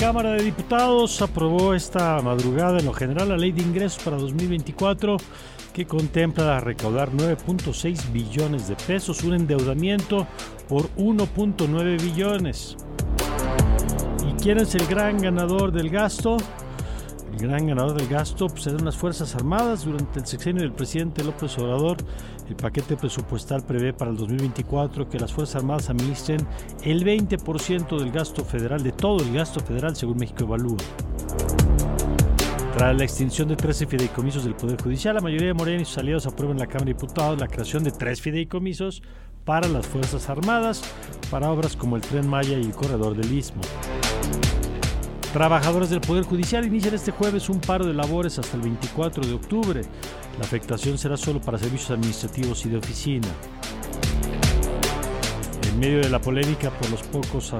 Cámara de Diputados aprobó esta madrugada en lo general la ley de ingresos para 2024 que contempla recaudar 9.6 billones de pesos, un endeudamiento por 1.9 billones. ¿Y quién es el gran ganador del gasto? El gran ganador del gasto pues, serán las Fuerzas Armadas. Durante el sexenio del presidente López Obrador, el paquete presupuestal prevé para el 2024 que las Fuerzas Armadas administren el 20% del gasto federal, de todo el gasto federal, según México Evalúa. Tras la extinción de 13 fideicomisos del Poder Judicial, la mayoría de Morena y sus aliados aprueban en la Cámara de Diputados la creación de tres fideicomisos para las Fuerzas Armadas, para obras como el Tren Maya y el Corredor del Istmo. Trabajadores del Poder Judicial inician este jueves un paro de labores hasta el 24 de octubre. La afectación será solo para servicios administrativos y de oficina. En medio de la polémica por los pocos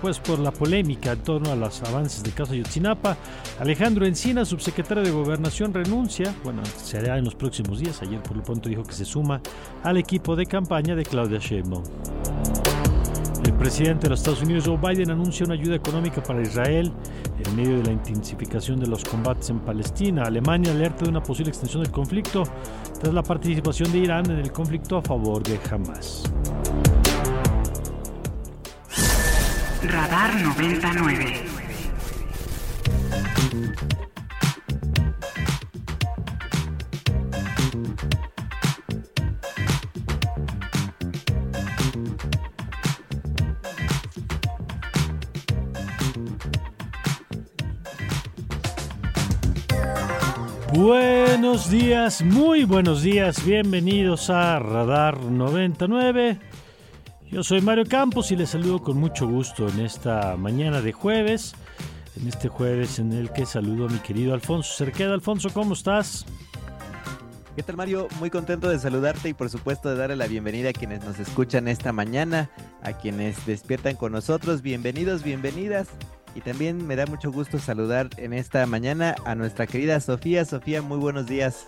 pues por la polémica en torno a los avances del caso Ayotzinapa, Alejandro Encina, subsecretario de Gobernación, renuncia, bueno, se hará en los próximos días, ayer por lo pronto dijo que se suma al equipo de campaña de Claudia Sheinbaum. El presidente de los Estados Unidos, Joe Biden, anuncia una ayuda económica para Israel en medio de la intensificación de los combates en Palestina. Alemania alerta de una posible extensión del conflicto tras la participación de Irán en el conflicto a favor de Hamas. Radar 99. Buenos días, muy buenos días, bienvenidos a Radar 99. Yo soy Mario Campos y les saludo con mucho gusto en esta mañana de jueves, en este jueves en el que saludo a mi querido Alfonso Cerqueda. Alfonso, ¿cómo estás? ¿Qué tal Mario? Muy contento de saludarte y por supuesto de darle la bienvenida a quienes nos escuchan esta mañana, a quienes despiertan con nosotros. Bienvenidos, bienvenidas. Y también me da mucho gusto saludar en esta mañana a nuestra querida Sofía. Sofía, muy buenos días.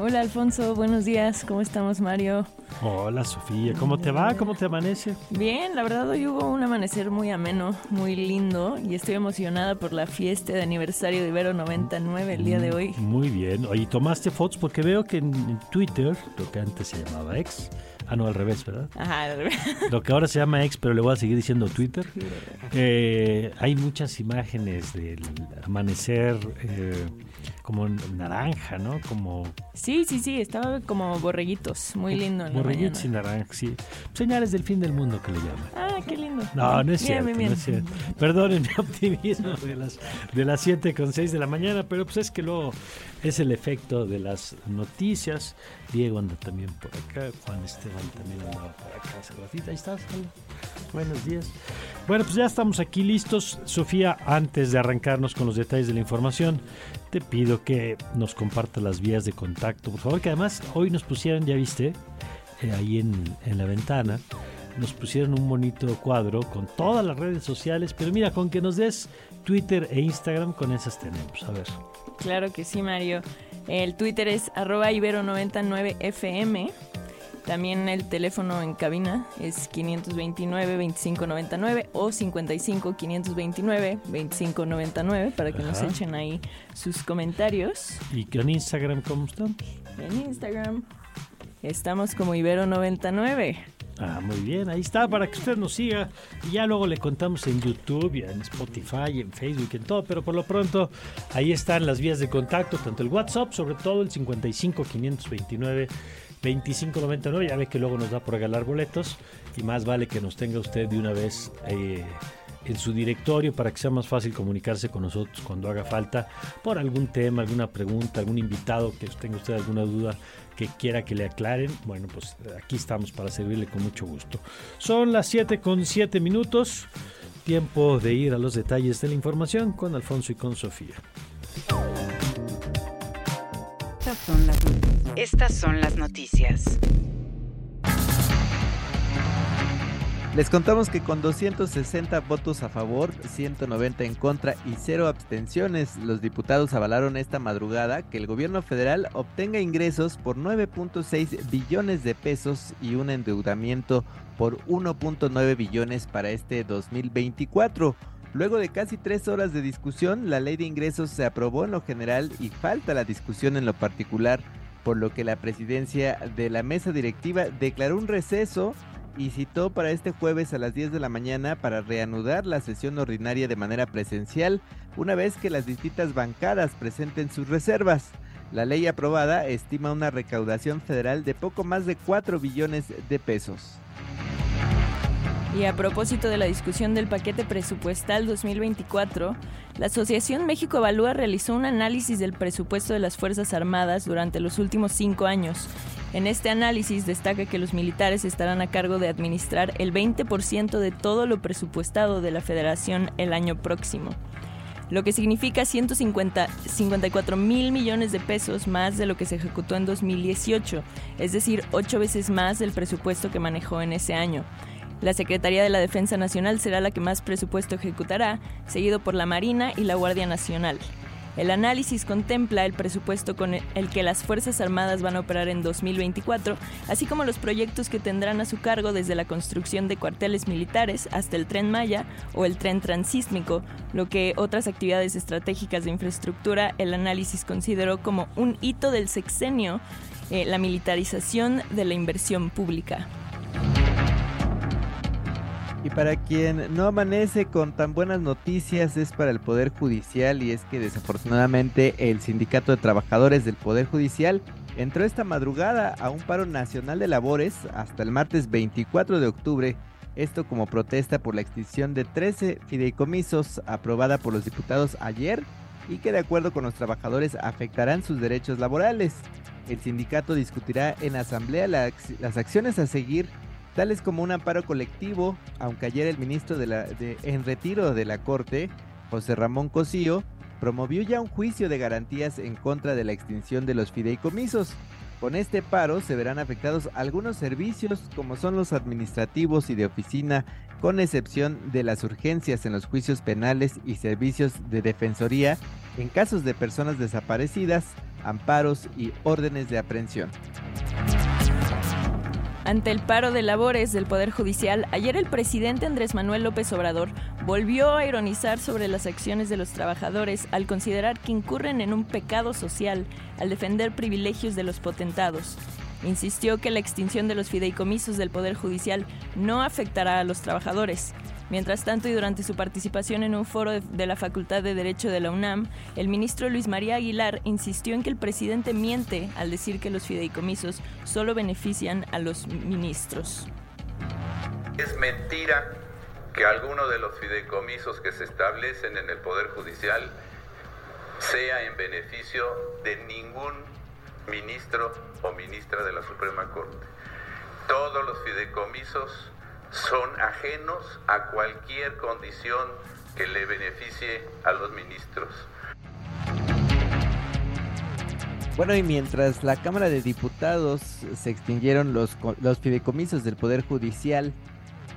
Hola Alfonso, buenos días, ¿cómo estamos Mario? Hola Sofía, ¿cómo te va? ¿Cómo te amanece? Bien, la verdad hoy hubo un amanecer muy ameno, muy lindo y estoy emocionada por la fiesta de aniversario de Ibero 99 el día de hoy. Muy bien, oye, tomaste fotos porque veo que en Twitter, lo que antes se llamaba ex, Ah, no, al revés, ¿verdad? Ajá, al revés. Lo que ahora se llama ex, pero le voy a seguir diciendo Twitter. Eh, hay muchas imágenes del amanecer eh, como naranja, ¿no? Como... Sí, sí, sí, estaba como borreguitos, muy lindo. En borreguitos y naranja, sí. Señales del fin del mundo que le llaman. Ah, qué lindo. No, no es cierto, bien, bien. no es cierto. Perdonen mi optimismo de las, de las 7 con 6 de la mañana, pero pues es que luego es el efecto de las noticias. Diego anda también por acá, Juan Esteban también andaba por acá hace ratito. Ahí estás, buenos días. Bueno, pues ya estamos aquí listos. Sofía, antes de arrancarnos con los detalles de la información, te pido que nos compartas las vías de contacto, por favor, que además hoy nos pusieron, ya viste, eh, ahí en, en la ventana, nos pusieron un bonito cuadro con todas las redes sociales, pero mira, con que nos des Twitter e Instagram, con esas tenemos. A ver. Claro que sí, Mario. El Twitter es arroba ibero99fm. También el teléfono en cabina es 529-2599 o 55-529-2599 para que nos echen ahí sus comentarios. ¿Y con Instagram cómo estamos? En Instagram estamos como Ibero99. Ah, muy bien, ahí está, para que usted nos siga. Y ya luego le contamos en YouTube, y en Spotify, en Facebook, en todo. Pero por lo pronto, ahí están las vías de contacto, tanto el WhatsApp, sobre todo el 55 529 2599. Ya ve que luego nos da por regalar boletos. Y más vale que nos tenga usted de una vez. Eh, en su directorio para que sea más fácil comunicarse con nosotros cuando haga falta por algún tema, alguna pregunta, algún invitado que tenga usted alguna duda que quiera que le aclaren. Bueno, pues aquí estamos para servirle con mucho gusto. Son las 7 con 7 minutos. Tiempo de ir a los detalles de la información con Alfonso y con Sofía. Son las noticias. Les contamos que con 260 votos a favor, 190 en contra y cero abstenciones, los diputados avalaron esta madrugada que el gobierno federal obtenga ingresos por 9.6 billones de pesos y un endeudamiento por 1.9 billones para este 2024. Luego de casi tres horas de discusión, la ley de ingresos se aprobó en lo general y falta la discusión en lo particular, por lo que la presidencia de la mesa directiva declaró un receso y citó para este jueves a las 10 de la mañana para reanudar la sesión ordinaria de manera presencial una vez que las distintas bancadas presenten sus reservas. La ley aprobada estima una recaudación federal de poco más de 4 billones de pesos. Y a propósito de la discusión del paquete presupuestal 2024, la Asociación México Evalúa realizó un análisis del presupuesto de las Fuerzas Armadas durante los últimos cinco años en este análisis destaca que los militares estarán a cargo de administrar el 20% de todo lo presupuestado de la federación el año próximo, lo que significa 154 mil millones de pesos más de lo que se ejecutó en 2018, es decir, ocho veces más del presupuesto que manejó en ese año. La Secretaría de la Defensa Nacional será la que más presupuesto ejecutará, seguido por la Marina y la Guardia Nacional. El análisis contempla el presupuesto con el que las Fuerzas Armadas van a operar en 2024, así como los proyectos que tendrán a su cargo desde la construcción de cuarteles militares hasta el tren Maya o el tren transísmico, lo que otras actividades estratégicas de infraestructura el análisis consideró como un hito del sexenio, eh, la militarización de la inversión pública. Y para quien no amanece con tan buenas noticias es para el Poder Judicial y es que desafortunadamente el Sindicato de Trabajadores del Poder Judicial entró esta madrugada a un paro nacional de labores hasta el martes 24 de octubre, esto como protesta por la extinción de 13 fideicomisos aprobada por los diputados ayer y que de acuerdo con los trabajadores afectarán sus derechos laborales. El sindicato discutirá en asamblea las acciones a seguir tales como un amparo colectivo, aunque ayer el ministro en retiro de la Corte, José Ramón Cosío, promovió ya un juicio de garantías en contra de la extinción de los fideicomisos. Con este paro se verán afectados algunos servicios como son los administrativos y de oficina, con excepción de las urgencias en los juicios penales y servicios de defensoría en casos de personas desaparecidas, amparos y órdenes de aprehensión. Ante el paro de labores del Poder Judicial, ayer el presidente Andrés Manuel López Obrador volvió a ironizar sobre las acciones de los trabajadores al considerar que incurren en un pecado social al defender privilegios de los potentados. Insistió que la extinción de los fideicomisos del Poder Judicial no afectará a los trabajadores. Mientras tanto, y durante su participación en un foro de, la Facultad de Derecho de la UNAM, el ministro Luis María Aguilar insistió en que el presidente miente al decir que los fideicomisos solo benefician a los ministros. Es mentira que alguno de los fideicomisos que se establecen en el Poder Judicial sea en beneficio de ningún ministro o ministra de la Suprema Corte. Todos los fideicomisos son ajenos a cualquier condición que le beneficie a los ministros. Bueno, y mientras la Cámara de Diputados se extinguieron los, los fideicomisos del Poder Judicial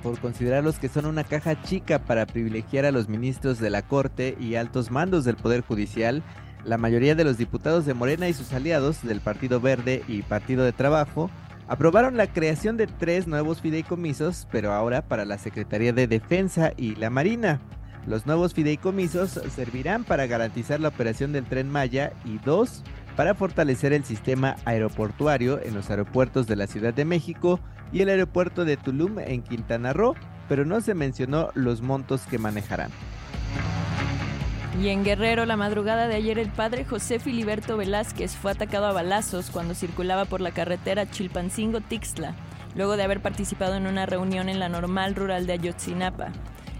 por considerarlos que son una caja chica para privilegiar a los ministros de la Corte y altos mandos del Poder Judicial, la mayoría de los diputados de Morena y sus aliados del Partido Verde y Partido de Trabajo Aprobaron la creación de tres nuevos fideicomisos, pero ahora para la Secretaría de Defensa y la Marina. Los nuevos fideicomisos servirán para garantizar la operación del tren Maya y dos, para fortalecer el sistema aeroportuario en los aeropuertos de la Ciudad de México y el aeropuerto de Tulum en Quintana Roo, pero no se mencionó los montos que manejarán. Y en Guerrero, la madrugada de ayer, el padre José Filiberto Velázquez fue atacado a balazos cuando circulaba por la carretera Chilpancingo-Tixtla, luego de haber participado en una reunión en la normal rural de Ayotzinapa.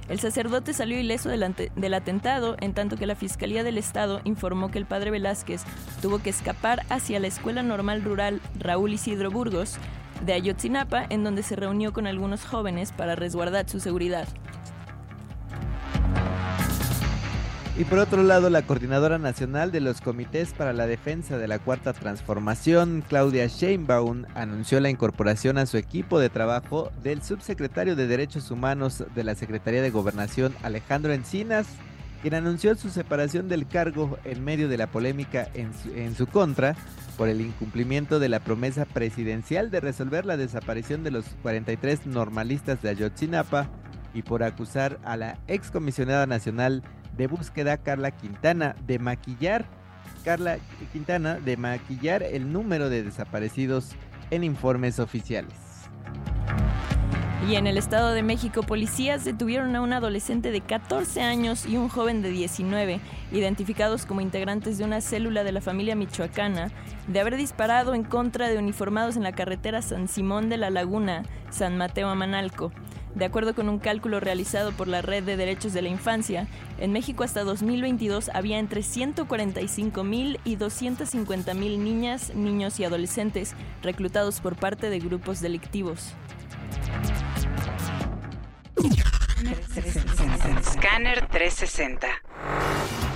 El sacerdote salió ileso del, del, atentado, en tanto que la Fiscalía del Estado informó que el padre Velázquez tuvo que escapar hacia la Escuela Normal Rural Raúl Isidro Burgos de Ayotzinapa, en donde se reunió con algunos jóvenes para resguardar su seguridad. Y por otro lado, la coordinadora nacional de los comités para la defensa de la cuarta transformación, Claudia Sheinbaum, anunció la incorporación a su equipo de trabajo del subsecretario de Derechos Humanos de la Secretaría de Gobernación, Alejandro Encinas, quien anunció su separación del cargo en medio de la polémica en su, en su contra por el incumplimiento de la promesa presidencial de resolver la desaparición de los 43 normalistas de Ayotzinapa y por acusar a la excomisionada nacional de búsqueda Carla Quintana de maquillar Carla Quintana de maquillar el número de desaparecidos en informes oficiales. Y en el Estado de México, policías detuvieron a un adolescente de 14 años y un joven de 19, identificados como integrantes de una célula de la familia michoacana, de haber disparado en contra de uniformados en la carretera San Simón de la Laguna, San Mateo a Manalco. De acuerdo con un cálculo realizado por la Red de Derechos de la Infancia, en México hasta 2022 había entre 145 mil y 250 mil niñas, niños y adolescentes reclutados por parte de grupos delictivos. Scanner 360.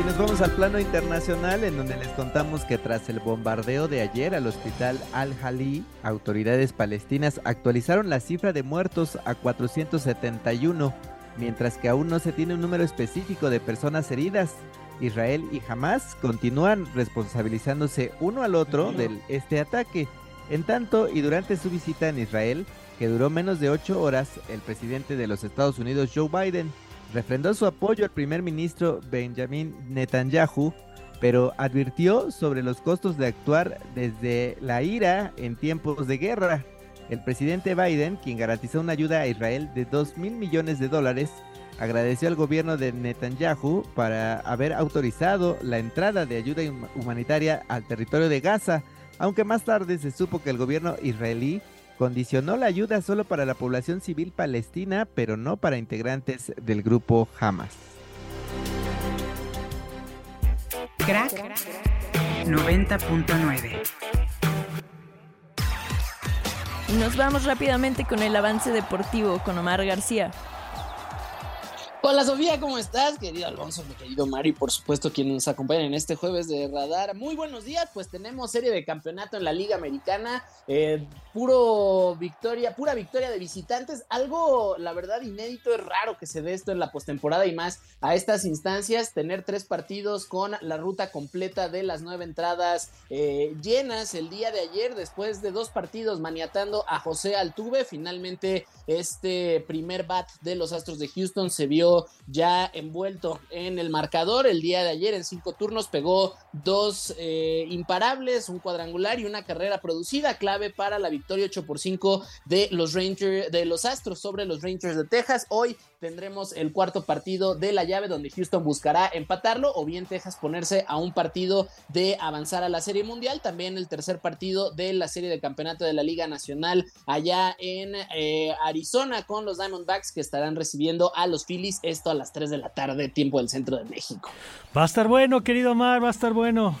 Y nos vamos al plano internacional en donde les contamos que tras el bombardeo de ayer al hospital Al-Hali, autoridades palestinas actualizaron la cifra de muertos a 471, mientras que aún no se tiene un número específico de personas heridas. Israel y Hamas continúan responsabilizándose uno al otro de este ataque. En tanto, y durante su visita en Israel, que duró menos de ocho horas, el presidente de los Estados Unidos, Joe Biden, refrendó su apoyo al primer ministro Benjamin Netanyahu, pero advirtió sobre los costos de actuar desde la ira en tiempos de guerra. El presidente Biden, quien garantizó una ayuda a Israel de 2 mil millones de dólares, agradeció al gobierno de Netanyahu para haber autorizado la entrada de ayuda humanitaria al territorio de Gaza, aunque más tarde se supo que el gobierno israelí condicionó la ayuda solo para la población civil palestina, pero no para integrantes del grupo Hamas. Crack 90.9 Nos vamos rápidamente con el avance deportivo con Omar García. Hola Sofía, ¿cómo estás? Querido Alonso, mi querido Mario, y por supuesto quien nos acompaña en este jueves de Radar. Muy buenos días, pues tenemos serie de campeonato en la Liga Americana, eh, puro victoria, pura victoria de visitantes, algo la verdad inédito, es raro que se dé esto en la postemporada y más a estas instancias, tener tres partidos con la ruta completa de las nueve entradas eh, llenas el día de ayer, después de dos partidos maniatando a José Altuve, finalmente este primer bat de los Astros de Houston se vio ya envuelto en el marcador. El día de ayer en cinco turnos pegó dos eh, imparables, un cuadrangular y una carrera producida, clave para la victoria 8 por 5 de los Rangers, de los Astros sobre los Rangers de Texas. Hoy tendremos el cuarto partido de la llave donde Houston buscará empatarlo o bien Texas ponerse a un partido de avanzar a la Serie Mundial. También el tercer partido de la serie de campeonato de la Liga Nacional allá en eh, Arizona con los Diamondbacks que estarán recibiendo a los Phillies esto a las 3 de la tarde, tiempo del centro de México. Va a estar bueno, querido Mar, va a estar bueno.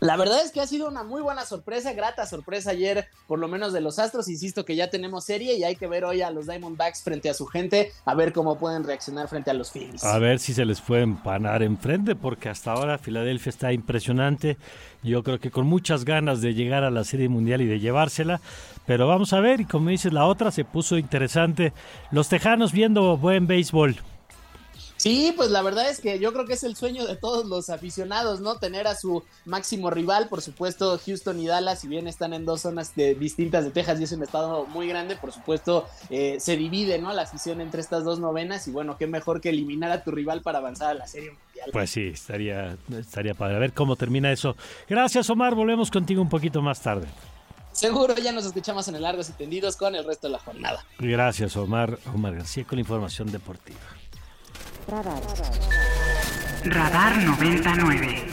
La verdad es que ha sido una muy buena sorpresa, grata sorpresa ayer, por lo menos de los Astros. Insisto que ya tenemos serie y hay que ver hoy a los Diamondbacks frente a su gente, a ver cómo pueden reaccionar frente a los Phillies. A ver si se les puede empanar enfrente, porque hasta ahora Filadelfia está impresionante. Yo creo que con muchas ganas de llegar a la Serie Mundial y de llevársela. Pero vamos a ver, y como dices, la otra se puso interesante. Los Tejanos viendo buen béisbol. Sí, pues la verdad es que yo creo que es el sueño de todos los aficionados, ¿no? Tener a su máximo rival, por supuesto, Houston y Dallas, si bien están en dos zonas distintas de Texas y es un estado muy grande, por supuesto, eh, se divide, ¿no? La afición entre estas dos novenas y bueno, qué mejor que eliminar a tu rival para avanzar a la Serie Mundial. Pues sí, estaría, estaría padre. A ver cómo termina eso. Gracias, Omar. Volvemos contigo un poquito más tarde. Seguro ya nos escuchamos en el Largos y Tendidos con el resto de la jornada. Gracias, Omar. Omar García con la información deportiva. Radar. Radar 99.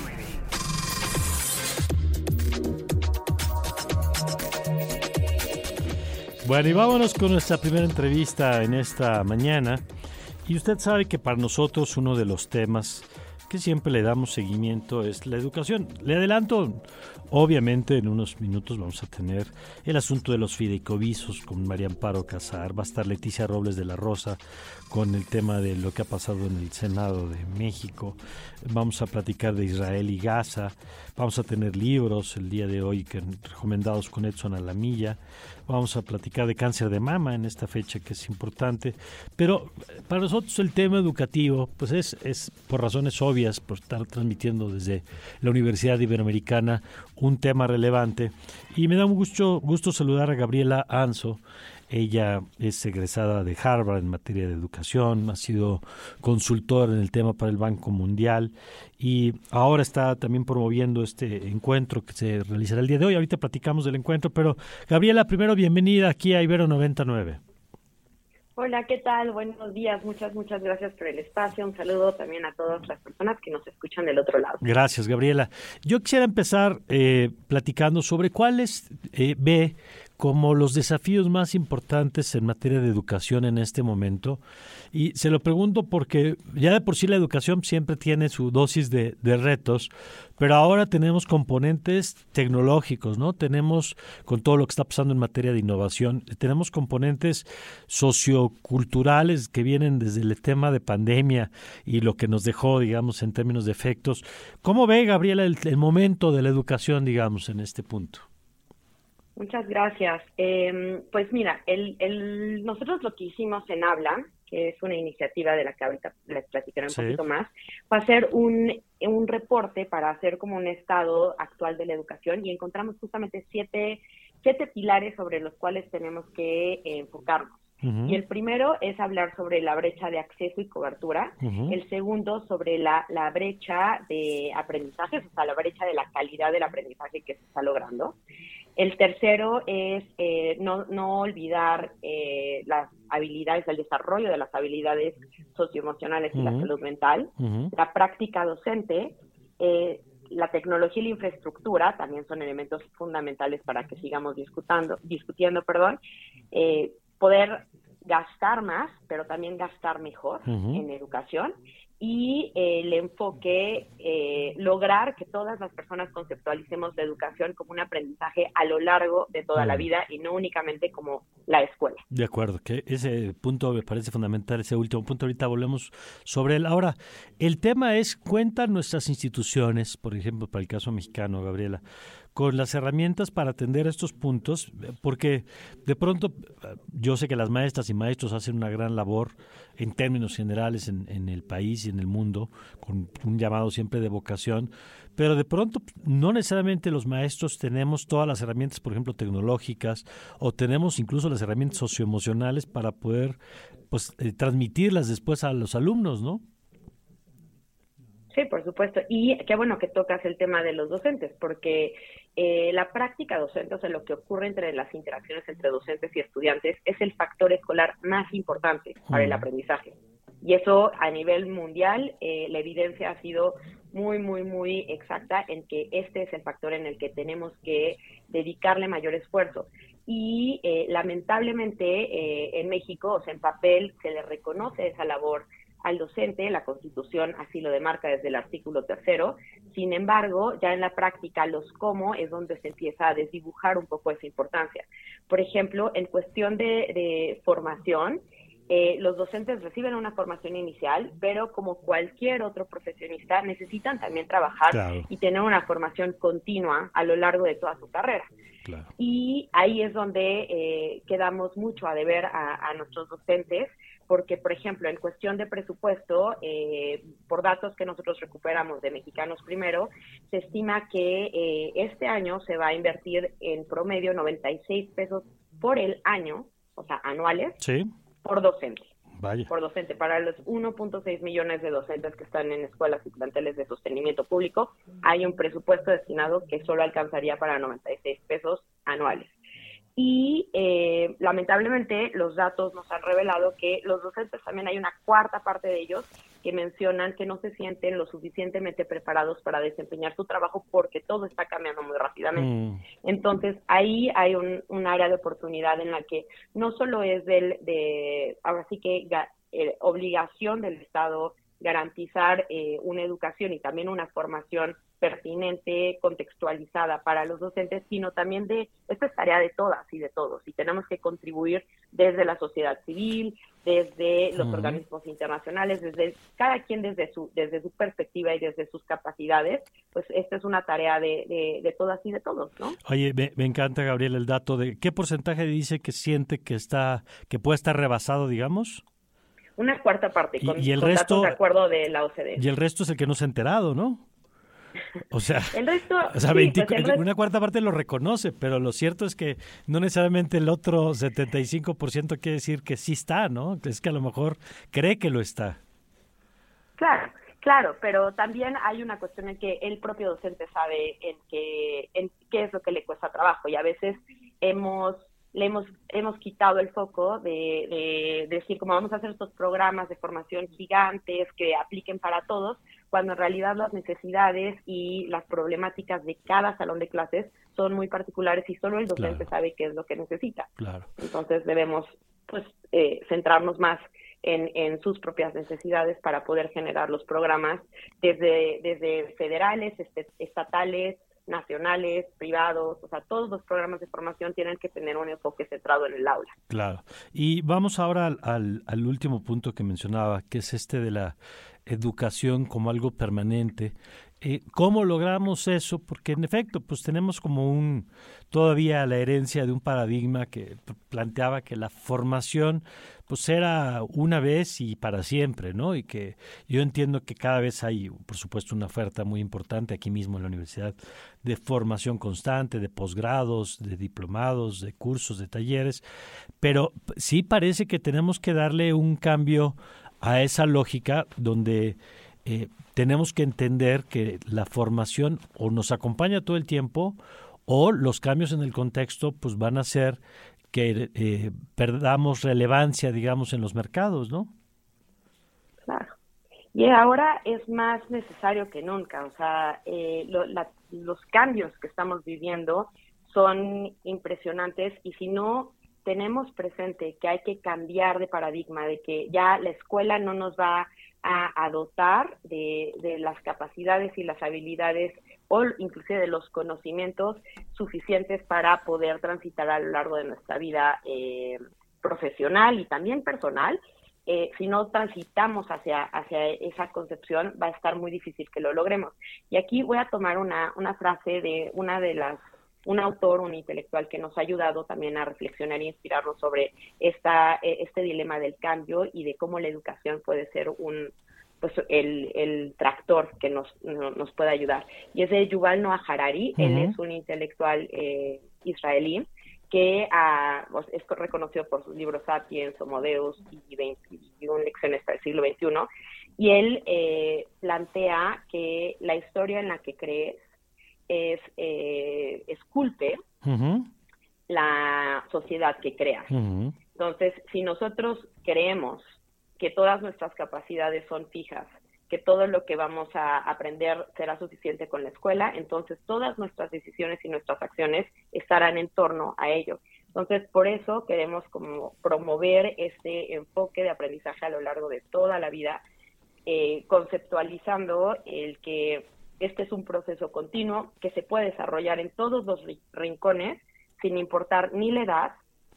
Bueno, y vámonos con nuestra primera entrevista en esta mañana. Y usted sabe que para nosotros uno de los temas que siempre le damos seguimiento es la educación. Le adelanto, obviamente en unos minutos vamos a tener el asunto de los fideicomisos con María Amparo Casar, va a estar Leticia Robles de la Rosa con el tema de lo que ha pasado en el Senado de México, vamos a platicar de Israel y Gaza, vamos a tener libros el día de hoy que, recomendados con Edson Alamilla, vamos a platicar de cáncer de mama en esta fecha que es importante, pero para nosotros el tema educativo pues es, es por razones obvias, por estar transmitiendo desde la Universidad Iberoamericana un tema relevante. Y me da un gusto, gusto saludar a Gabriela Anzo, ella es egresada de Harvard en materia de educación, ha sido consultora en el tema para el Banco Mundial y ahora está también promoviendo este encuentro que se realizará el día de hoy. Ahorita platicamos del encuentro, pero Gabriela, primero bienvenida aquí a Ibero 99. Hola, ¿qué tal? Buenos días. Muchas, muchas gracias por el espacio. Un saludo también a todas las personas que nos escuchan del otro lado. Gracias, Gabriela. Yo quisiera empezar eh, platicando sobre cuáles eh, ve como los desafíos más importantes en materia de educación en este momento. Y se lo pregunto porque ya de por sí la educación siempre tiene su dosis de, retos, pero ahora tenemos componentes tecnológicos, ¿no? Tenemos, con todo lo que está pasando en materia de innovación, tenemos componentes socioculturales que vienen desde el tema de pandemia y lo que nos dejó, digamos, en términos de efectos. ¿Cómo ve, Gabriela, el momento de la educación, digamos, en este punto? Muchas gracias. Em, pues mira, el, nosotros lo que hicimos en Habla, que es una iniciativa de la que ahorita les platicaré un poquito más, fue hacer un, un reporte para hacer como un estado actual de la educación y encontramos justamente siete, siete pilares sobre los cuales tenemos que enfocarnos. Y el primero es hablar sobre la brecha de acceso y cobertura. El segundo sobre la, la brecha de aprendizaje, o sea, la brecha de la calidad del aprendizaje que se está logrando. El tercero es eh, no, no, olvidar eh, las habilidades, el desarrollo de las habilidades socioemocionales y la salud mental. La práctica docente, eh, la tecnología y la infraestructura también son elementos fundamentales para que sigamos discutiendo, discutiendo perdón, poder gastar más, pero también gastar mejor en educación y el enfoque, eh, lograr que todas las personas conceptualicemos la educación como un aprendizaje a lo largo de toda la vida y no únicamente como la escuela. De acuerdo, que ese punto me parece fundamental, ese último punto, ahorita volvemos sobre él. Ahora, el tema es, ¿cuentan nuestras instituciones, por ejemplo, para el caso mexicano, Gabriela, con las herramientas para atender estos puntos, porque de pronto yo sé que las maestras y maestros hacen una gran labor en términos generales en, el país y en el mundo, con un llamado siempre de vocación, pero de pronto no necesariamente los maestros tenemos todas las herramientas, por ejemplo, tecnológicas, o tenemos incluso las herramientas socioemocionales para poder pues, eh, transmitirlas después a los alumnos, ¿no? Sí, por supuesto. Y qué bueno que tocas el tema de los docentes, porque eh, la práctica docente, o sea, lo que ocurre entre las interacciones entre docentes y estudiantes, es el factor escolar más importante para el aprendizaje. Y eso a nivel mundial, eh, la evidencia ha sido muy, muy, muy exacta en que este es el factor en el que tenemos que dedicarle mayor esfuerzo. Y eh, lamentablemente en México, o sea, en papel se le reconoce esa labor al docente, la Constitución así lo demarca desde el artículo tercero, sin embargo, ya en la práctica los cómo es donde se empieza a desdibujar un poco esa importancia. Por ejemplo, en cuestión de, formación, eh, los docentes reciben una formación inicial, pero como cualquier otro profesionista necesitan también trabajar y tener una formación continua a lo largo de toda su carrera. Y ahí es donde eh, quedamos mucho a deber a nuestros docentes porque, por ejemplo, en cuestión de presupuesto, eh, por datos que nosotros recuperamos de Mexicanos Primero, se estima que eh, este año se va a invertir en promedio 96 pesos por el año, o sea, anuales, por docente. Por docente, para los 1.6 millones de docentes que están en escuelas y planteles de sostenimiento público, hay un presupuesto destinado que solo alcanzaría para 96 pesos anuales. Y eh, lamentablemente los datos nos han revelado que los docentes también hay una cuarta parte de ellos que mencionan que no se sienten lo suficientemente preparados para desempeñar su trabajo porque todo está cambiando muy rápidamente. Mm. Entonces ahí hay un, un, área de oportunidad en la que no solo es del, de, ahora sí que eh, obligación del Estado garantizar eh, una educación y también una formación pertinente, contextualizada para los docentes, sino también de, esta es tarea de todas y de todos, y tenemos que contribuir desde la sociedad civil, desde los organismos internacionales, desde cada quien desde su, desde su perspectiva y desde sus capacidades, pues esta es una tarea de, de, todas y de todos, ¿no? Oye, me, me, encanta, Gabriel, el dato de qué porcentaje dice que siente que está, que puede estar rebasado, digamos una cuarta parte con, y, el resto, de acuerdo de la OCDE. Y el resto es el que no se ha enterado, ¿no? O sea, el resto, o sea pues una cuarta parte lo reconoce, pero lo cierto es que no necesariamente el otro 75% quiere decir que sí está, ¿no? Es que a lo mejor cree que lo está. Claro, claro, pero también hay una cuestión en que el propio docente sabe en, en qué es lo que le cuesta trabajo y a veces hemos le hemos, hemos quitado el foco de, decir cómo vamos a hacer estos programas de formación gigantes que apliquen para todos, cuando en realidad las necesidades y las problemáticas de cada salón de clases son muy particulares y solo el docente sabe qué es lo que necesita. Claro. Entonces debemos pues eh, centrarnos más en, en, sus propias necesidades para poder generar los programas desde, desde federales, este, estatales, nacionales, privados, o sea, todos los programas de formación tienen que tener un enfoque centrado en el aula. Claro. Y vamos ahora al, al, último punto que mencionaba, que es este de la educación como algo permanente. Eh, ¿Cómo logramos eso? Porque en efecto, pues tenemos como un todavía la herencia de un paradigma que planteaba que la formación pues era una vez y para siempre, ¿no? Y que yo entiendo que cada vez hay, por supuesto, una oferta muy importante aquí mismo en la universidad de formación constante, de posgrados, de diplomados, de cursos, de talleres, pero sí parece que tenemos que darle un cambio a esa lógica donde eh, tenemos que entender que la formación o nos acompaña todo el tiempo o los cambios en el contexto pues van a ser que eh, perdamos relevancia, digamos, en los mercados, ¿no? Claro. Y ahora es más necesario que nunca. O sea, eh, los cambios que estamos viviendo son impresionantes y si no tenemos presente que hay que cambiar de paradigma, de que ya la escuela no nos va a, dotar de, de, las capacidades y las habilidades o inclusive de los conocimientos suficientes para poder transitar a lo largo de nuestra vida eh, profesional y también personal. Eh, si no transitamos hacia, hacia esa concepción, va a estar muy difícil que lo logremos. Y aquí voy a tomar una, una frase de una de las un autor, un intelectual que nos ha ayudado también a reflexionar e inspirarnos sobre esta, eh, este dilema del cambio y de cómo la educación puede ser un, pues el, el tractor que nos, nos puede ayudar. Y es de Yuval Noah Harari, él es un intelectual eh, israelí que ah, pues, es reconocido por sus libros Sapiens, Homo Deus y 21 lecciones para el siglo XXI, y él eh, plantea que la historia en la que crees es eh, esculpe la sociedad que creas. Entonces, si nosotros creemos que todas nuestras capacidades son fijas, que todo lo que vamos a aprender será suficiente con la escuela, entonces todas nuestras decisiones y nuestras acciones estarán en torno a ello. Entonces, por eso queremos como promover este enfoque de aprendizaje a lo largo de toda la vida, eh, conceptualizando el que este es un proceso continuo que se puede desarrollar en todos los rincones, sin importar ni la edad,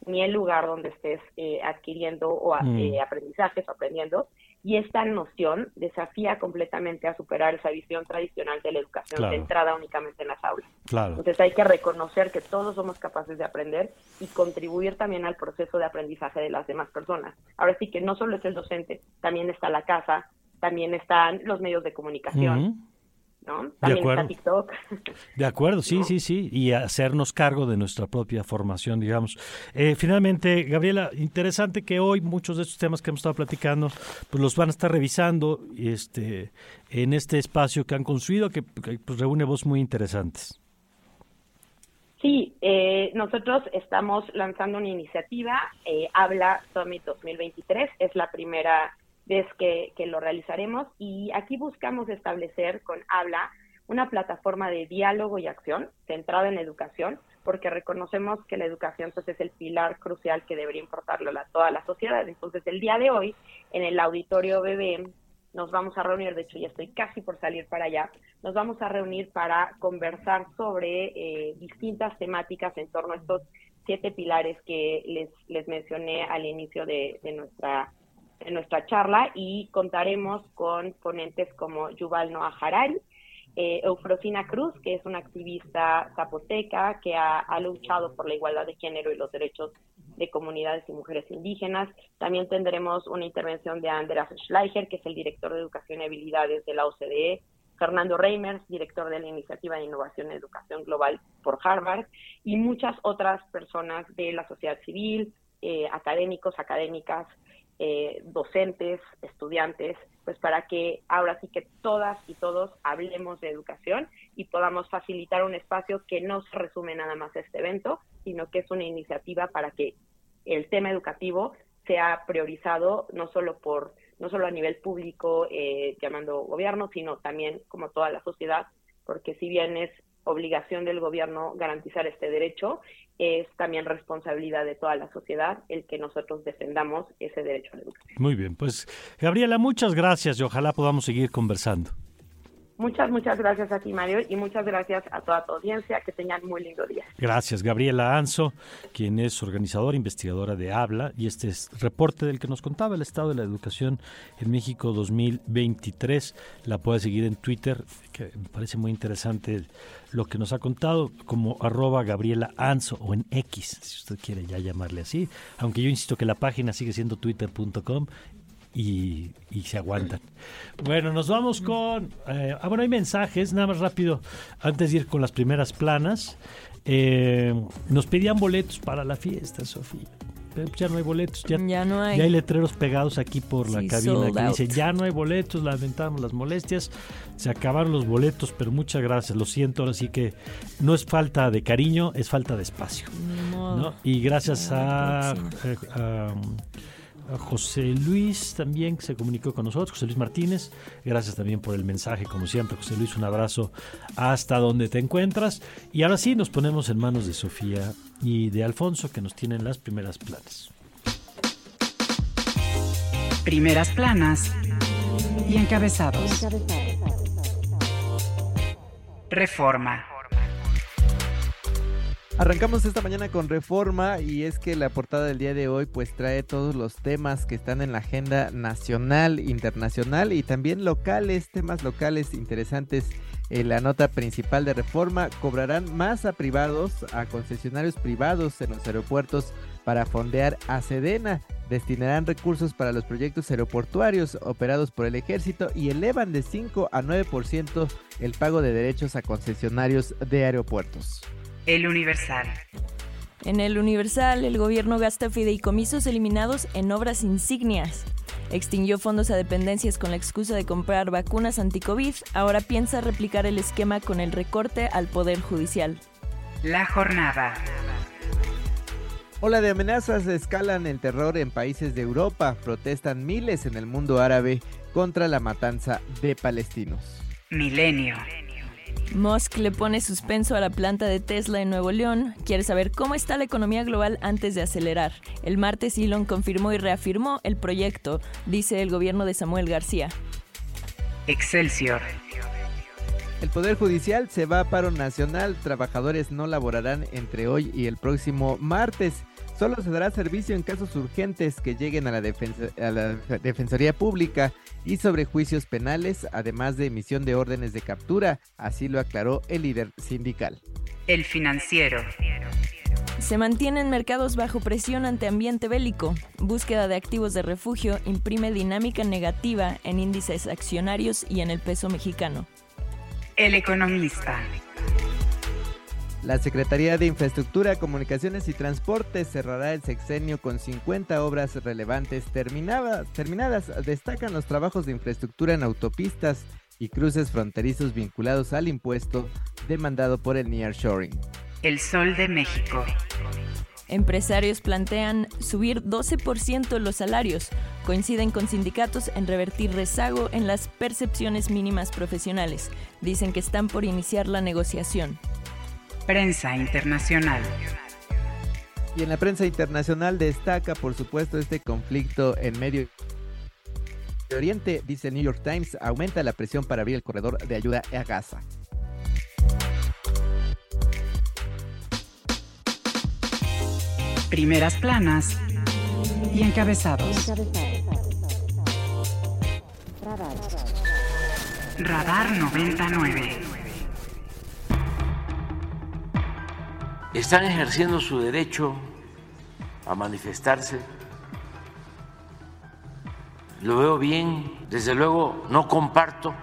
ni el lugar donde estés eh, adquiriendo o mm. eh, aprendizajes o aprendiendo. Y esta noción desafía completamente a superar esa visión tradicional de la educación centrada únicamente en las aulas. Entonces hay que reconocer que todos somos capaces de aprender y contribuir también al proceso de aprendizaje de las demás personas. Ahora sí que no solo es el docente, también está la casa, también están los medios de comunicación. ¿No? También de acuerdo. TikTok. De acuerdo, sí, sí, sí, y hacernos cargo de nuestra propia formación, digamos. Eh, finalmente, Gabriela, interesante que hoy muchos de estos temas que hemos estado platicando, pues los van a estar revisando este, en este espacio que han construido, que, pues, reúne voz muy interesantes. Sí, eh, nosotros estamos lanzando una iniciativa, eh, Habla Summit 2023, es la primera vez que, que, lo realizaremos y aquí buscamos establecer con Habla una plataforma de diálogo y acción centrada en la educación, porque reconocemos que la educación pues, es el pilar crucial que debería importarle a toda la sociedad. Entonces, el día de hoy, en el auditorio BBM, nos vamos a reunir, de hecho ya estoy casi por salir para allá, nos vamos a reunir para conversar sobre eh, distintas temáticas en torno a estos siete pilares que les, les mencioné al inicio de, nuestra, de nuestra charla y contaremos con ponentes como Yuval Noah Harari, eh, Eufrosina Cruz, que es una activista zapoteca que ha, luchado por la igualdad de género y los derechos de comunidades y mujeres indígenas. También tendremos una intervención de Andreas Schleicher, que es el director de Educación y Habilidades de la OCDE, Fernando Reimers, director de la Iniciativa de Innovación y Educación Global por Harvard, y muchas otras personas de la sociedad civil, eh, académicos, académicas, eh, docentes, estudiantes, pues para que ahora sí que todas y todos hablemos de educación y podamos facilitar un espacio que no se resume nada más a este evento, sino que es una iniciativa para que el tema educativo sea priorizado no solo por no solo a nivel público eh, llamando gobierno, sino también como toda la sociedad, porque si bien es obligación del gobierno garantizar este derecho, es también responsabilidad de toda la sociedad el que nosotros defendamos ese derecho a la educación. Muy bien, pues Gabriela, muchas gracias y ojalá podamos seguir conversando. Muchas, muchas gracias a ti, Mario, y muchas gracias a toda tu audiencia. Que tengan muy lindo día. Gracias, Gabriela Anzo, quien es organizadora, investigadora de Habla, y este es reporte del que nos contaba el estado de la educación en México 2023. La puede seguir en Twitter, que me parece muy interesante lo que nos ha contado, como arroba Gabriela Anzo o en X, si usted quiere ya llamarle así, aunque yo insisto que la página sigue siendo twitter.com y, se aguantan. Bueno, nos vamos con... Eh, ah, bueno, hay mensajes, nada más rápido, antes de ir con las primeras planas. Eh, nos pedían boletos para la fiesta, Sofía. Pero ya no hay boletos, ya, no hay. Ya hay letreros pegados aquí por la cabina que dice ya no hay boletos, lamentamos las molestias, se acabaron los boletos, pero muchas gracias, lo siento, ahora sí que no es falta de cariño, es falta de espacio. Y gracias a José Luis también que se comunicó con nosotros, José Luis Martínez. Gracias también por el mensaje, como siempre, José Luis, un abrazo hasta donde te encuentras. Y ahora sí nos ponemos en manos de Sofía y de Alfonso que nos tienen las primeras planas. Primeras planas y encabezados. Reforma. Arrancamos esta mañana con reforma y es que la portada del día de hoy pues trae todos los temas que están en la agenda nacional, internacional y también locales, temas locales interesantes. En la nota principal de reforma cobrarán más a privados, a concesionarios privados en los aeropuertos para fondear a Sedena. Destinarán recursos para los proyectos aeroportuarios operados por el ejército y elevan de 5 a 9% el pago de derechos a concesionarios de aeropuertos. El Universal. En el Universal, el gobierno gasta fideicomisos eliminados en obras insignias. Extinguió fondos a dependencias con la excusa de comprar vacunas anti-COVID. Ahora piensa replicar el esquema con el recorte al Poder Judicial. La jornada. Ola de amenazas escalan el terror en países de Europa. Protestan miles en el mundo árabe contra la matanza de palestinos. Milenio. Musk le pone suspenso a la planta de Tesla en Nuevo León. Quiere saber cómo está la economía global antes de acelerar. El martes Elon confirmó y reafirmó el proyecto, dice el gobierno de Samuel García. Excelsior. El Poder Judicial se va a paro nacional. Trabajadores no laborarán entre hoy y el próximo martes. Solo se dará servicio en casos urgentes que lleguen a la, Defensoría Pública y sobre juicios penales, además de emisión de órdenes de captura. Así lo aclaró el líder sindical. El financiero. Se mantienen mercados bajo presión ante ambiente bélico. Búsqueda de activos de refugio imprime dinámica negativa en índices accionarios y en el peso mexicano. El economista. La Secretaría de Infraestructura, Comunicaciones y Transporte cerrará el sexenio con 50 obras relevantes terminadas. Destacan los trabajos de infraestructura en autopistas y cruces fronterizos vinculados al impuesto demandado por el nearshoring. El Sol de México. Empresarios plantean subir 12% los salarios. Coinciden con sindicatos en revertir rezago en las percepciones mínimas profesionales. Dicen que están por iniciar la negociación. Prensa internacional. Y en la prensa internacional destaca, por supuesto, este conflicto en Medio Oriente, dice New York Times, aumenta la presión para abrir el corredor de ayuda a Gaza. Primeras planas y encabezados. Radar 99. Están ejerciendo su derecho a manifestarse. Lo veo bien, desde luego no comparto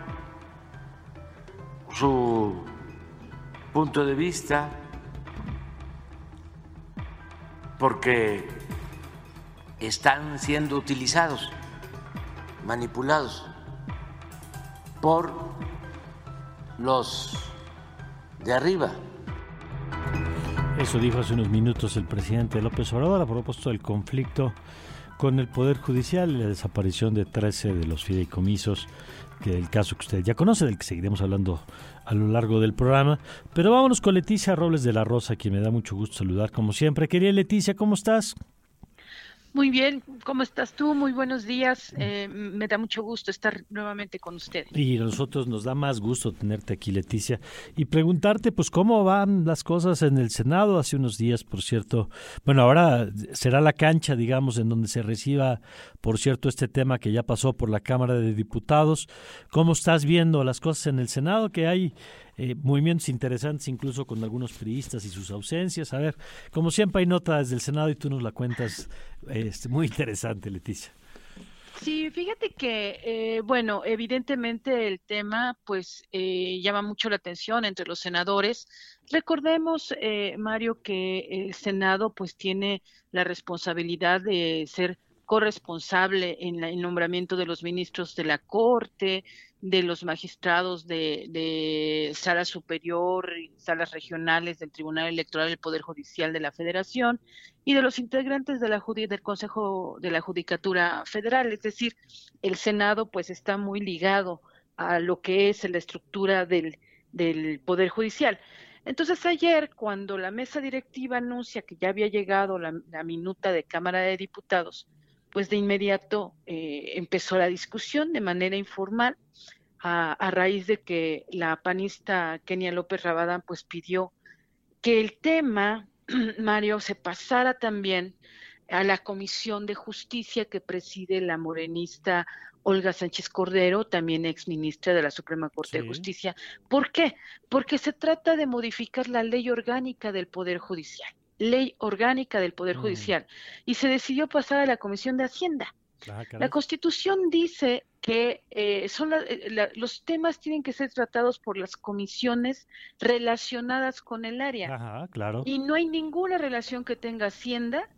su punto de vista porque están siendo utilizados, manipulados por los de arriba. Eso dijo hace unos minutos el presidente López Obrador a propósito del conflicto con el Poder Judicial y la desaparición de 13 de los fideicomisos, que el caso que usted ya conoce, del que seguiremos hablando a lo largo del programa. Pero vámonos con Leticia Robles de la Rosa, quien me da mucho gusto saludar como siempre. Querida Leticia, ¿cómo estás? Muy bien, ¿cómo estás tú? Muy buenos días. Eh, me da mucho gusto estar nuevamente con usted. Y nosotros nos da más gusto tenerte aquí, Leticia, y preguntarte, pues, cómo van las cosas en el Senado. Hace unos días, por cierto, bueno, ahora será la cancha, digamos, en donde se reciba, por cierto, este tema que ya pasó por la Cámara de Diputados. ¿Cómo estás viendo las cosas en el Senado? Que hay eh, movimientos interesantes incluso con algunos priistas y sus ausencias. A ver, como siempre hay nota desde el Senado y tú nos la cuentas. Este, muy interesante, Leticia. Sí, fíjate que, eh, bueno, evidentemente el tema pues eh, llama mucho la atención entre los senadores. Recordemos, Mario, que el Senado pues tiene la responsabilidad de ser corresponsable en el nombramiento de los ministros de la Corte, de los magistrados de, de sala superior salas regionales del Tribunal Electoral del Poder Judicial de la Federación y de los integrantes de la, del Consejo de la Judicatura Federal. Es decir, el Senado pues está muy ligado a lo que es la estructura del, Poder Judicial. Entonces ayer, cuando la mesa directiva anuncia que ya había llegado la minuta de Cámara de Diputados, pues de inmediato eh, empezó la discusión de manera informal a, raíz de que la panista Kenia López Rabadán pues pidió que el tema, Mario, se pasara también a la Comisión de Justicia que preside la morenista Olga Sánchez Cordero, también ex ministra de la Suprema Corte de Justicia. ¿Por qué? Porque se trata de modificar la ley orgánica del Poder Judicial ley orgánica del Poder mm. Judicial y se decidió pasar a la Comisión de Hacienda. Ah, la Constitución dice que eh, son eh, los temas tienen que ser tratados por las comisiones relacionadas con el área. claro. Y no hay ninguna relación que tenga Hacienda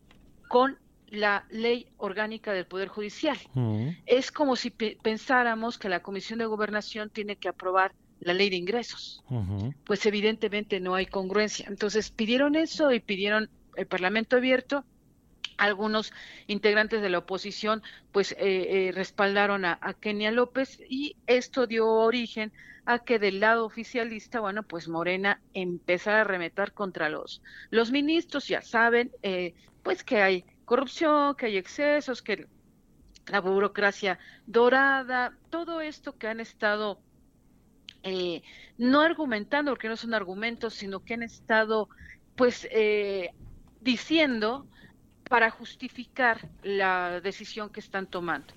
con la ley orgánica del Poder Judicial. Mm. Es como si pensáramos que la Comisión de Gobernación tiene que aprobar la ley de ingresos. Pues evidentemente no hay congruencia. Entonces pidieron eso y pidieron el Parlamento abierto. Algunos integrantes de la oposición pues eh, eh, respaldaron a, Kenia López y esto dio origen a que del lado oficialista, bueno, pues Morena empezara a remeter contra los, los ministros, ya saben, eh, pues que hay corrupción, que hay excesos, que la burocracia dorada, todo esto que han estado eh, no argumentando, porque no son argumentos, sino que han estado pues eh, diciendo para justificar la decisión que están tomando.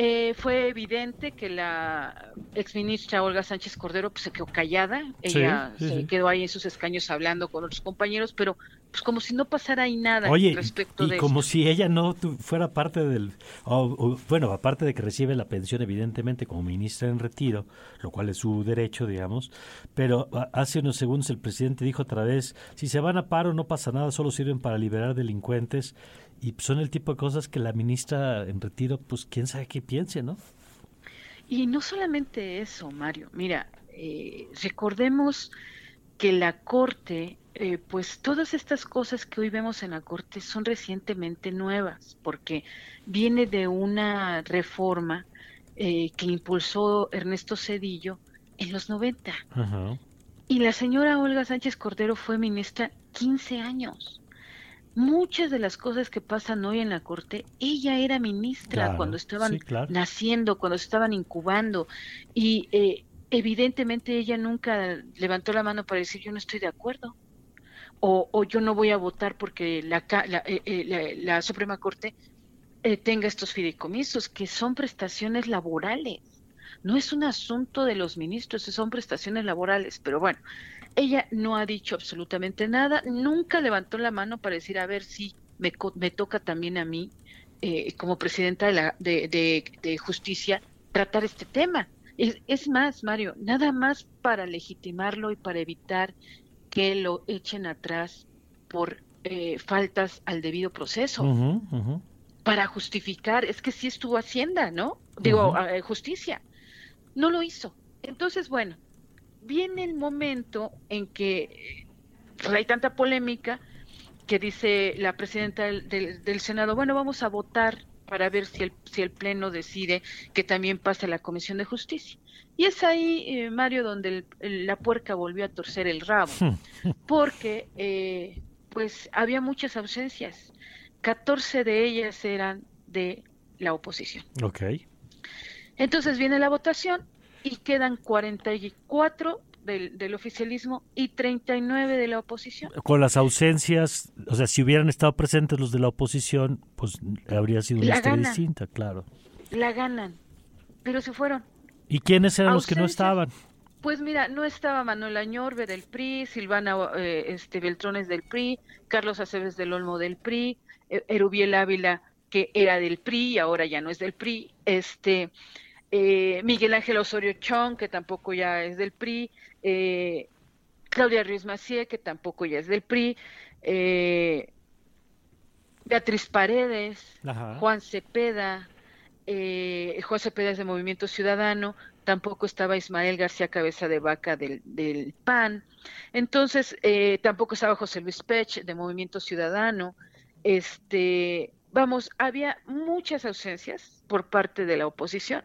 Eh, fue evidente que la exministra Olga Sánchez Cordero pues, se quedó callada, ella se quedó ahí en sus escaños hablando con otros compañeros, pero pues como si no pasara ahí nada Oye, respecto y como si ella no fuera parte del, bueno, aparte de que recibe la pensión evidentemente como ministra en retiro, lo cual es su derecho, digamos, pero hace unos segundos el presidente dijo otra vez, si se van a paro no pasa nada, solo sirven para liberar delincuentes y son el tipo de cosas que la ministra en retiro, pues quién sabe qué piense, ¿no? Y no solamente eso, Mario, mira, eh, recordemos que la Corte eh, pues todas estas cosas que hoy vemos en la Corte son recientemente nuevas, porque viene de una reforma eh, que impulsó Ernesto Cedillo en los 90. Y la señora Olga Sánchez Cordero fue ministra 15 años. Muchas de las cosas que pasan hoy en la Corte, ella era ministra cuando estaban naciendo, cuando se estaban incubando. Y eh, evidentemente ella nunca levantó la mano para decir yo no estoy de acuerdo o, yo no voy a votar porque la, la, eh, eh, la, Suprema Corte eh, tenga estos fideicomisos, que son prestaciones laborales. No es un asunto de los ministros, son prestaciones laborales. Pero bueno, ella no ha dicho absolutamente nada, nunca levantó la mano para decir, a ver si me, me toca también a mí, como presidenta de, la, de, de, justicia, tratar este tema. Es, es, más, Mario, nada más para legitimarlo y para evitar que lo echen atrás por eh, faltas al debido proceso. Para justificar, es que sí estuvo Hacienda, ¿no? Digo, eh, justicia. No lo hizo. Entonces, bueno, viene el momento en que eh, hay tanta polémica que dice la presidenta del, Senado, bueno, vamos a votar para ver si el, si el Pleno decide que también pase a la Comisión de Justicia. Y es ahí, eh, Mario, donde la puerca volvió a torcer el rabo, porque eh, pues había muchas ausencias. 14 de ellas eran de la oposición. Ok. Entonces viene la votación y quedan 44 del, del, oficialismo y 39 de la oposición. Con las ausencias, o sea, si hubieran estado presentes los de la oposición, pues habría sido una historia distinta, claro. La ganan, pero se fueron. ¿Y quiénes eran los que no estaban? Pues mira, no estaba Manuel Añorbe del PRI, Silvana eh, este, Beltrones del PRI, Carlos Aceves del Olmo del PRI, eh, Erubiel Ávila, que era del PRI y ahora ya no es del PRI, este, eh, Miguel Ángel Osorio Chong, que tampoco ya es del PRI, Claudia Ruiz Macié, que tampoco ya es del PRI, Beatriz Paredes, Juan Cepeda, eh, José Pérez de Movimiento Ciudadano, tampoco estaba Ismael García Cabeza de Vaca del, PAN, entonces eh, tampoco estaba José Luis Pech de Movimiento Ciudadano, este, vamos, había muchas ausencias por parte de la oposición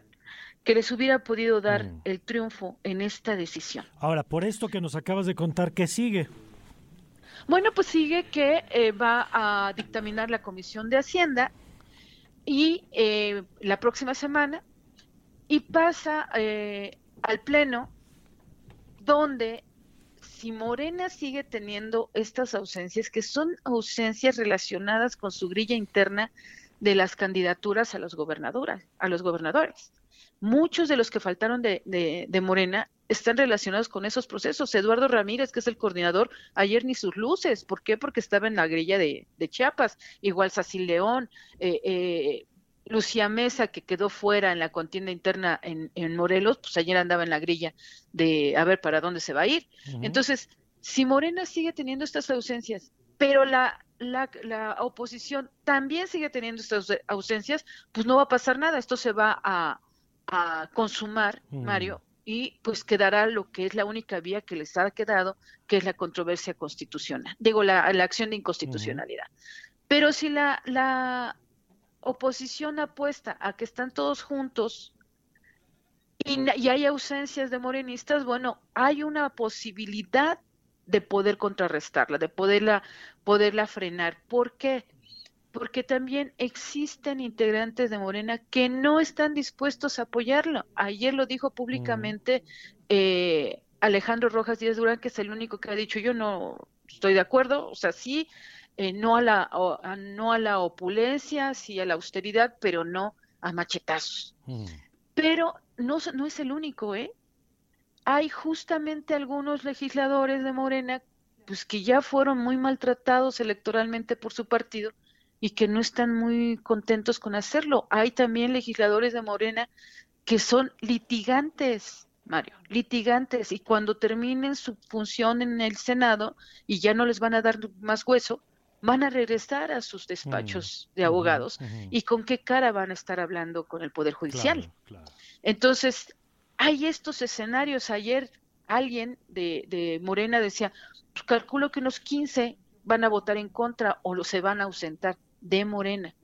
que les hubiera podido dar mm. el triunfo en esta decisión. Ahora, por esto que nos acabas de contar, ¿qué sigue? Bueno, pues sigue que eh, va a dictaminar la Comisión de Hacienda y eh, la próxima semana y pasa eh, al Pleno donde si Morena sigue teniendo estas ausencias, que son ausencias relacionadas con su grilla interna de las candidaturas a los gobernadores, a los gobernadores. Muchos de los que faltaron de, de Morena están relacionados con esos procesos. Eduardo Ramírez, que es el coordinador, ayer ni sus luces. ¿Por qué? Porque estaba en la grilla de, Chiapas. Igual Sacil León, eh, eh, Lucía Mesa, que quedó fuera en la contienda interna en, Morelos, pues ayer andaba en la grilla de a ver para dónde se va a ir. Entonces, si Morena sigue teniendo estas ausencias, pero la, la, la, oposición también sigue teniendo estas ausencias, pues no va a pasar nada. Esto se va a, a consumar, Mario, y pues quedará lo que es la única vía que les ha quedado, que es la controversia constitucional, digo, la, la acción de inconstitucionalidad. Pero si la, la oposición apuesta a que están todos juntos y, y hay ausencias de morenistas, bueno, hay una posibilidad de poder contrarrestarla, de poderla, poderla frenar. ¿Por qué? Porque también existen integrantes de Morena que no están dispuestos a apoyarlo. Ayer lo dijo públicamente eh, Alejandro Rojas Díaz Durán, que es el único que ha dicho yo no estoy de acuerdo, o sea, sí, eh, no, a la, no a la opulencia, sí a la austeridad, pero no a machetazos. Pero no, no es el único, ¿eh? Hay justamente algunos legisladores de Morena pues que ya fueron muy maltratados electoralmente por su partido y que no están muy contentos con hacerlo. Hay también legisladores de Morena que son litigantes, Mario, litigantes, y cuando terminen su función en el Senado y ya no les van a dar más hueso, van a regresar a sus despachos mm, de abogados y con qué cara van a estar hablando con el Poder Judicial. Entonces, hay estos escenarios. Ayer alguien de, de Morena decía, calculo que unos 15 van a votar en contra o se van a ausentar de Morena.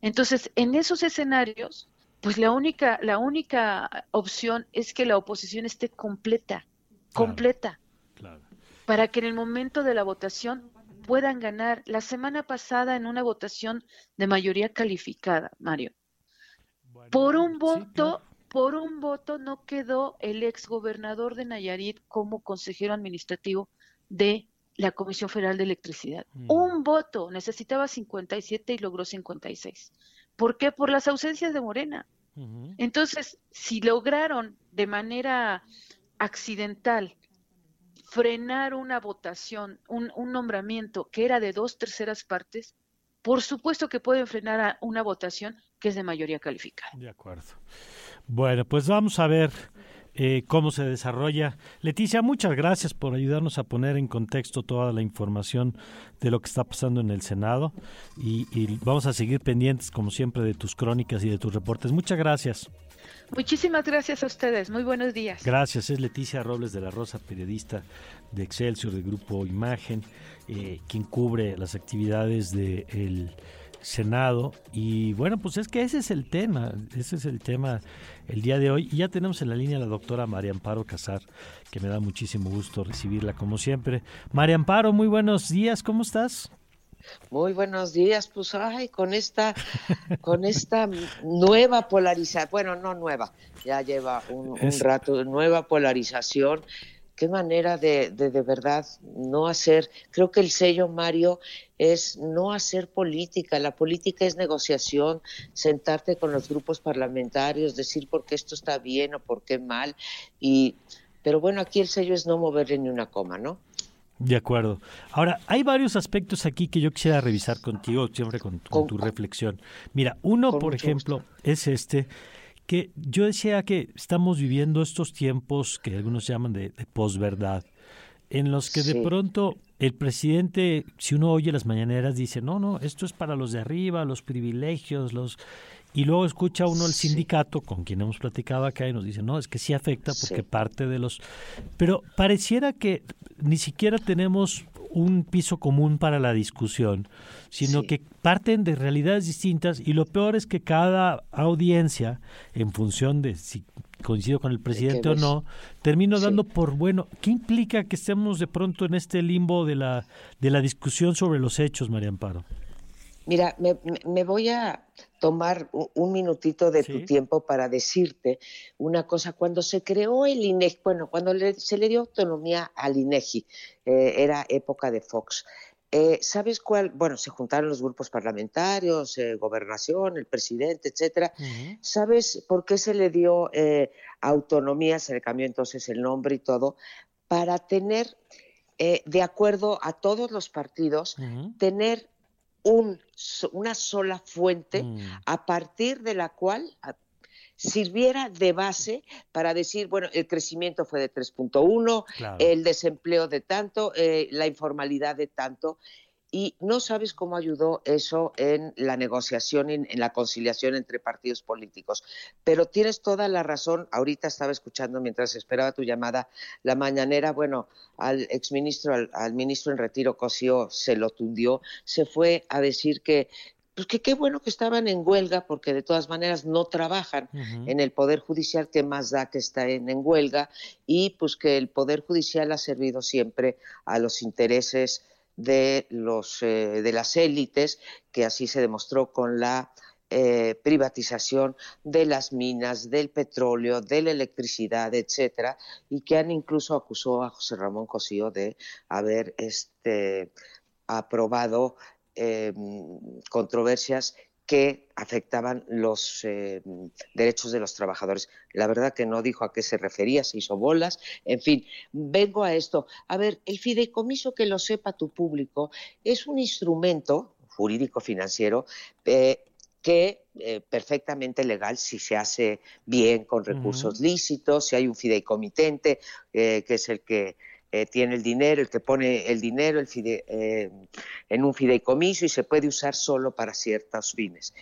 Entonces, en esos escenarios, pues la única, la única opción es que la oposición esté completa, completa, para que en el momento de la votación puedan ganar. La semana pasada en una votación de mayoría calificada, Mario, por un voto, por un voto no quedó el ex gobernador de Nayarit como consejero administrativo de la Comisión Federal de Electricidad. Mm. Un voto, necesitaba 57 y logró 56. ¿Por qué? Por las ausencias de Morena. Entonces, si lograron de manera accidental frenar una votación, un, un, nombramiento que era de dos terceras partes, por supuesto que pueden frenar a una votación que es de mayoría calificada. De acuerdo. Bueno, pues vamos a ver eh, cómo se desarrolla. Leticia, muchas gracias por ayudarnos a poner en contexto toda la información de lo que está pasando en el Senado y, vamos a seguir pendientes, como siempre, de tus crónicas y de tus reportes. Muchas gracias. Muchísimas gracias a ustedes. Muy buenos días. Gracias. Es Leticia Robles de la Rosa, periodista de Excelsior, del Grupo Imagen, eh, quien cubre las actividades del... De Senado. Y bueno, pues es que ese es el tema, ese es el tema el día de hoy. Y ya tenemos en la línea a la doctora María Amparo Casar, que me da muchísimo gusto recibirla como siempre. María Amparo, muy buenos días, ¿cómo estás? Muy buenos días, pues ay, con esta, con esta nueva polarización, bueno, no nueva, ya lleva un, un rato, nueva polarización qué manera de, de, de verdad no hacer, creo que el sello, Mario, es no hacer política, la política es negociación, sentarte con los grupos parlamentarios, decir por qué esto está bien o por qué mal, y, pero bueno, aquí el sello es no moverle ni una coma, ¿no? De acuerdo. Ahora, hay varios aspectos aquí que yo quisiera revisar contigo, siempre con, tu reflexión. Mira, uno, por ejemplo, es este, que yo decía que estamos viviendo estos tiempos que algunos llaman de, posverdad, en los que de pronto el presidente, si uno oye las mañaneras, dice, no, no, esto es para los de arriba, los privilegios, los... Y luego escucha uno el sindicato, con quien hemos platicado acá, y nos dice, no, es que sí afecta porque parte de los... Pero pareciera que ni siquiera tenemos un piso común para la discusión, sino que parten de realidades distintas y lo peor es que cada audiencia, en función de si coincido con el presidente o no, termino dando por bueno. ¿Qué implica que estemos de pronto en este limbo de la, de la discusión sobre los hechos, María Amparo? Mira, me, voy a tomar un minutito de tu tiempo para decirte una cosa. Cuando se creó el INEGI, bueno, cuando se le dio autonomía al INEGI, eh, era época de Fox. Eh, ¿Sabes cuál? Bueno, se juntaron los grupos parlamentarios, eh, gobernación, el presidente, etcétera. ¿Sabes por qué se le dio autonomía? Se le cambió entonces el nombre y todo, para tener, de acuerdo a todos los partidos, tener un, una sola fuente mm. a partir de la cual sirviera de base para decir, bueno, el crecimiento fue de 3.1, el desempleo de tanto, eh, la informalidad de tanto, y no sabes cómo ayudó eso en la negociación, en, en, la conciliación entre partidos políticos. Pero tienes toda la razón. Ahorita estaba escuchando mientras esperaba tu llamada la mañanera. Bueno, al exministro, al, al ministro en retiro Cosío se lo tundió. Se fue a decir que pues que qué bueno que estaban en huelga, porque de todas maneras no trabajan en el Poder Judicial, que más da que está en, en, huelga, y pues que el Poder Judicial ha servido siempre a los intereses de, los, eh, de las élites, que así se demostró con la eh, privatización de las minas, del petróleo, de la electricidad, etcétera, y que han incluso acusó a José Ramón Cosío de haber este, aprobado eh, controversias que afectaban los eh, derechos de los trabajadores. La verdad que no dijo a qué se refería, se hizo bolas. En fin, vengo a esto. A ver, el fideicomiso, que lo sepa tu público, es un instrumento jurídico financiero eh, que eh, perfectamente legal si se hace bien con recursos lícitos, si hay un fideicomitente, que es el que eh, tiene el dinero, el que pone el dinero el eh, en un fideicomiso y se puede usar solo para ciertos fines.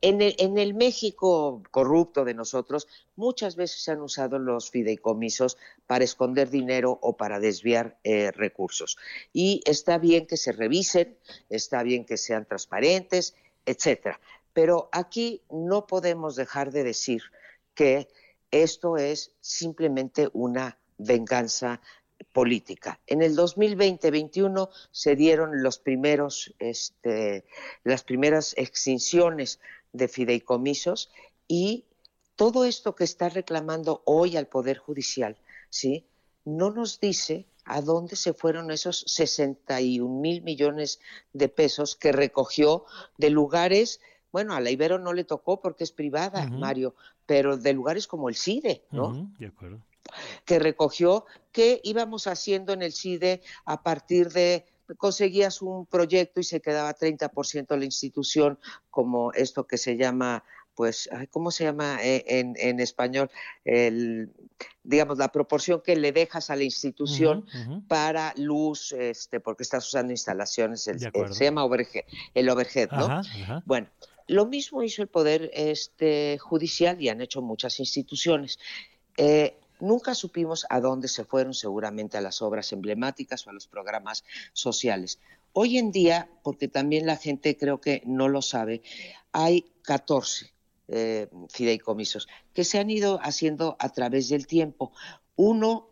En el, en el, México corrupto de nosotros, muchas veces se han usado los fideicomisos para esconder dinero o para desviar eh, recursos. Y está bien que se revisen, está bien que sean transparentes, etcétera. Pero aquí no podemos dejar de decir que esto es simplemente una venganza política. En el 2020-21 se dieron los primeros, este, las primeras extinciones de fideicomisos y todo esto que está reclamando hoy al Poder Judicial, ¿sí? No nos dice a dónde se fueron esos 61 mil millones de pesos que recogió de lugares, bueno, a la Ibero no le tocó porque es privada, Mario, pero de lugares como el CIDE, ¿no? de acuerdo. Que recogió que íbamos haciendo en el CIDE a partir de conseguías un proyecto y se quedaba 30% la institución, como esto que se llama pues, ¿cómo se llama eh, en, español? El, digamos, la proporción que le dejas a la institución para luz, este, porque estás usando instalaciones, se llama overhead, el overhead, ¿no? Bueno, lo mismo hizo el Poder este, Judicial y han hecho muchas instituciones. Eh, nunca supimos a dónde se fueron seguramente a las obras emblemáticas o a los programas sociales. Hoy en día, porque también la gente creo que no lo sabe, hay 14 eh, fideicomisos que se han ido haciendo a través del tiempo. Uno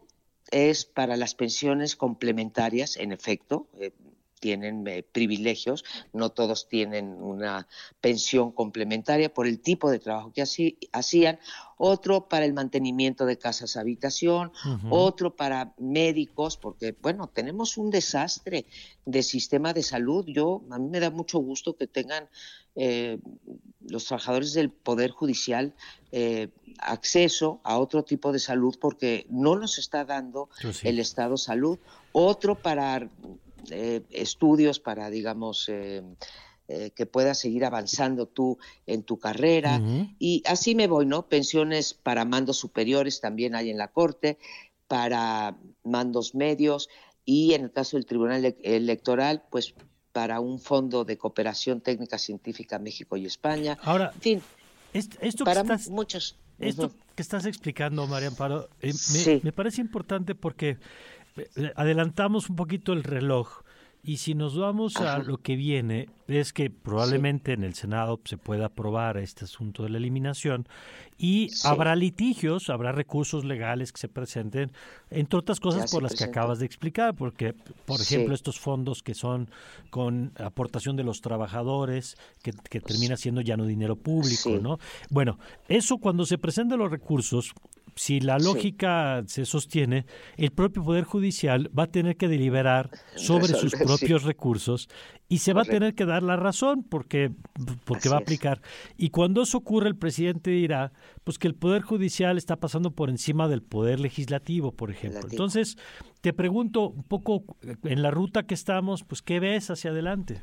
es para las pensiones complementarias, en efecto, eh, tienen eh, privilegios, no todos tienen una pensión complementaria por el tipo de trabajo que así, hacían, otro para el mantenimiento de casas habitación, otro para médicos, porque bueno, tenemos un desastre de sistema de salud. Yo, a mí me da mucho gusto que tengan eh, los trabajadores del Poder Judicial eh, acceso a otro tipo de salud porque no nos está dando el Estado salud. Otro para eh, estudios para, digamos, eh, eh, que puedas seguir avanzando tú en tu carrera. Y así me voy, ¿no? Pensiones para mandos superiores también hay en la Corte, para mandos medios y en el caso del Tribunal Electoral, pues para un fondo de cooperación técnica científica México y España. Ahora, en fin, esto, para que estás, muchos. Esto que estás explicando, María Amparo, me, me, parece importante porque adelantamos un poquito el reloj. Y si nos vamos a lo que viene, es que probablemente en el Senado se pueda aprobar este asunto de la eliminación y habrá litigios, habrá recursos legales que se presenten, entre otras cosas por las que acabas de explicar, porque, por ejemplo, estos fondos que son con aportación de los trabajadores, que, que termina siendo ya no dinero público, ¿no? Bueno, eso cuando se presenten los recursos, si la lógica se sostiene, el propio Poder Judicial va a tener que deliberar sobre sus propios recursos y se va a tener que dar la razón porque, porque va a aplicar. Y cuando eso ocurre, el presidente dirá pues que el Poder Judicial está pasando por encima del Poder Legislativo, por ejemplo. Entonces, te pregunto un poco en la ruta que estamos, pues ¿qué ves hacia adelante?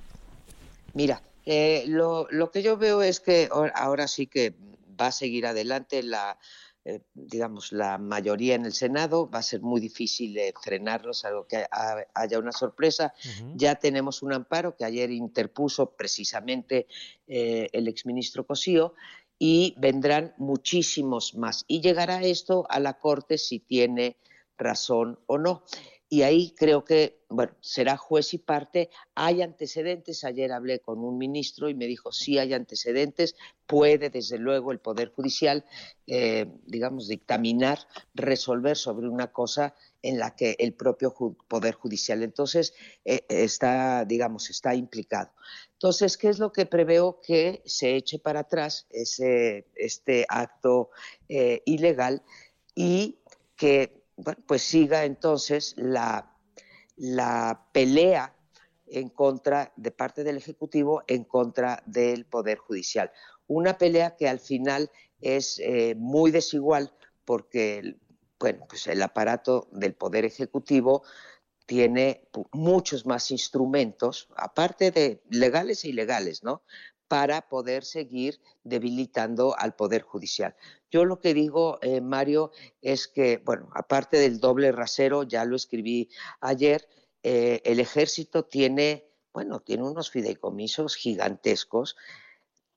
Mira, eh, lo, lo que yo veo es que ahora sí que va a seguir adelante la eh, digamos, la mayoría en el Senado, va a ser muy difícil frenarlos, algo que haya una sorpresa. Ya tenemos un amparo que ayer interpuso precisamente eh, el exministro Cosío y vendrán muchísimos más. Y llegará esto a la Corte si tiene razón o no y ahí creo que, bueno, será juez y parte. Hay antecedentes. Ayer hablé con un ministro y me dijo, sí hay antecedentes. Puede, desde luego, el Poder Judicial, eh, digamos, dictaminar, resolver sobre una cosa en la que el propio Poder Judicial entonces eh, está, digamos, está implicado. Entonces, ¿qué es lo que preveo que se eche para atrás ese, este acto eh, ilegal y que pues siga entonces la, pelea en contra de parte del Ejecutivo en contra del Poder Judicial. Una pelea que al final es eh, muy desigual porque bueno, pues el aparato del Poder Ejecutivo tiene muchos más instrumentos, aparte de legales e ilegales, ¿no? para poder seguir debilitando al Poder Judicial. Yo lo que digo, eh, Mario, es que, bueno, aparte del doble rasero, ya lo escribí ayer, eh, el ejército tiene, bueno, tiene unos fideicomisos gigantescos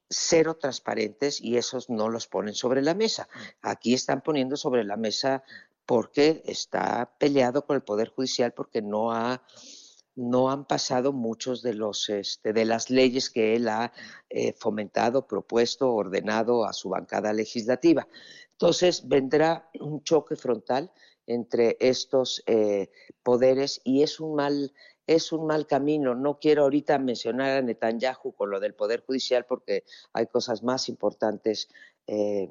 cero transparentes y esos no los ponen sobre la mesa. Aquí están poniendo sobre la mesa porque está peleado con el Poder Judicial porque no ha no han pasado muchos de los este, de las leyes que él ha eh, fomentado, propuesto, ordenado a su bancada legislativa. Entonces vendrá un choque frontal entre estos eh, poderes y es un mal es un mal camino. No quiero ahorita mencionar a Netanyahu con lo del Poder Judicial porque hay cosas más importantes eh,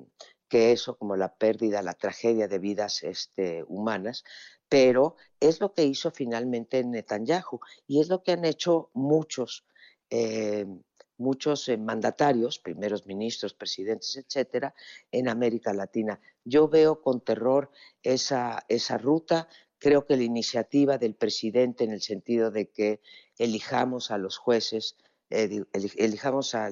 que eso, como la pérdida, la tragedia de vidas este, humanas, pero es lo que hizo finalmente Netanyahu y es lo que han hecho muchos, eh, muchos eh, mandatarios, primeros ministros, presidentes, etcétera, en América Latina. Yo veo con terror esa, esa ruta. Creo que la iniciativa del presidente en el sentido de que elijamos a los jueces, eh, elijamos a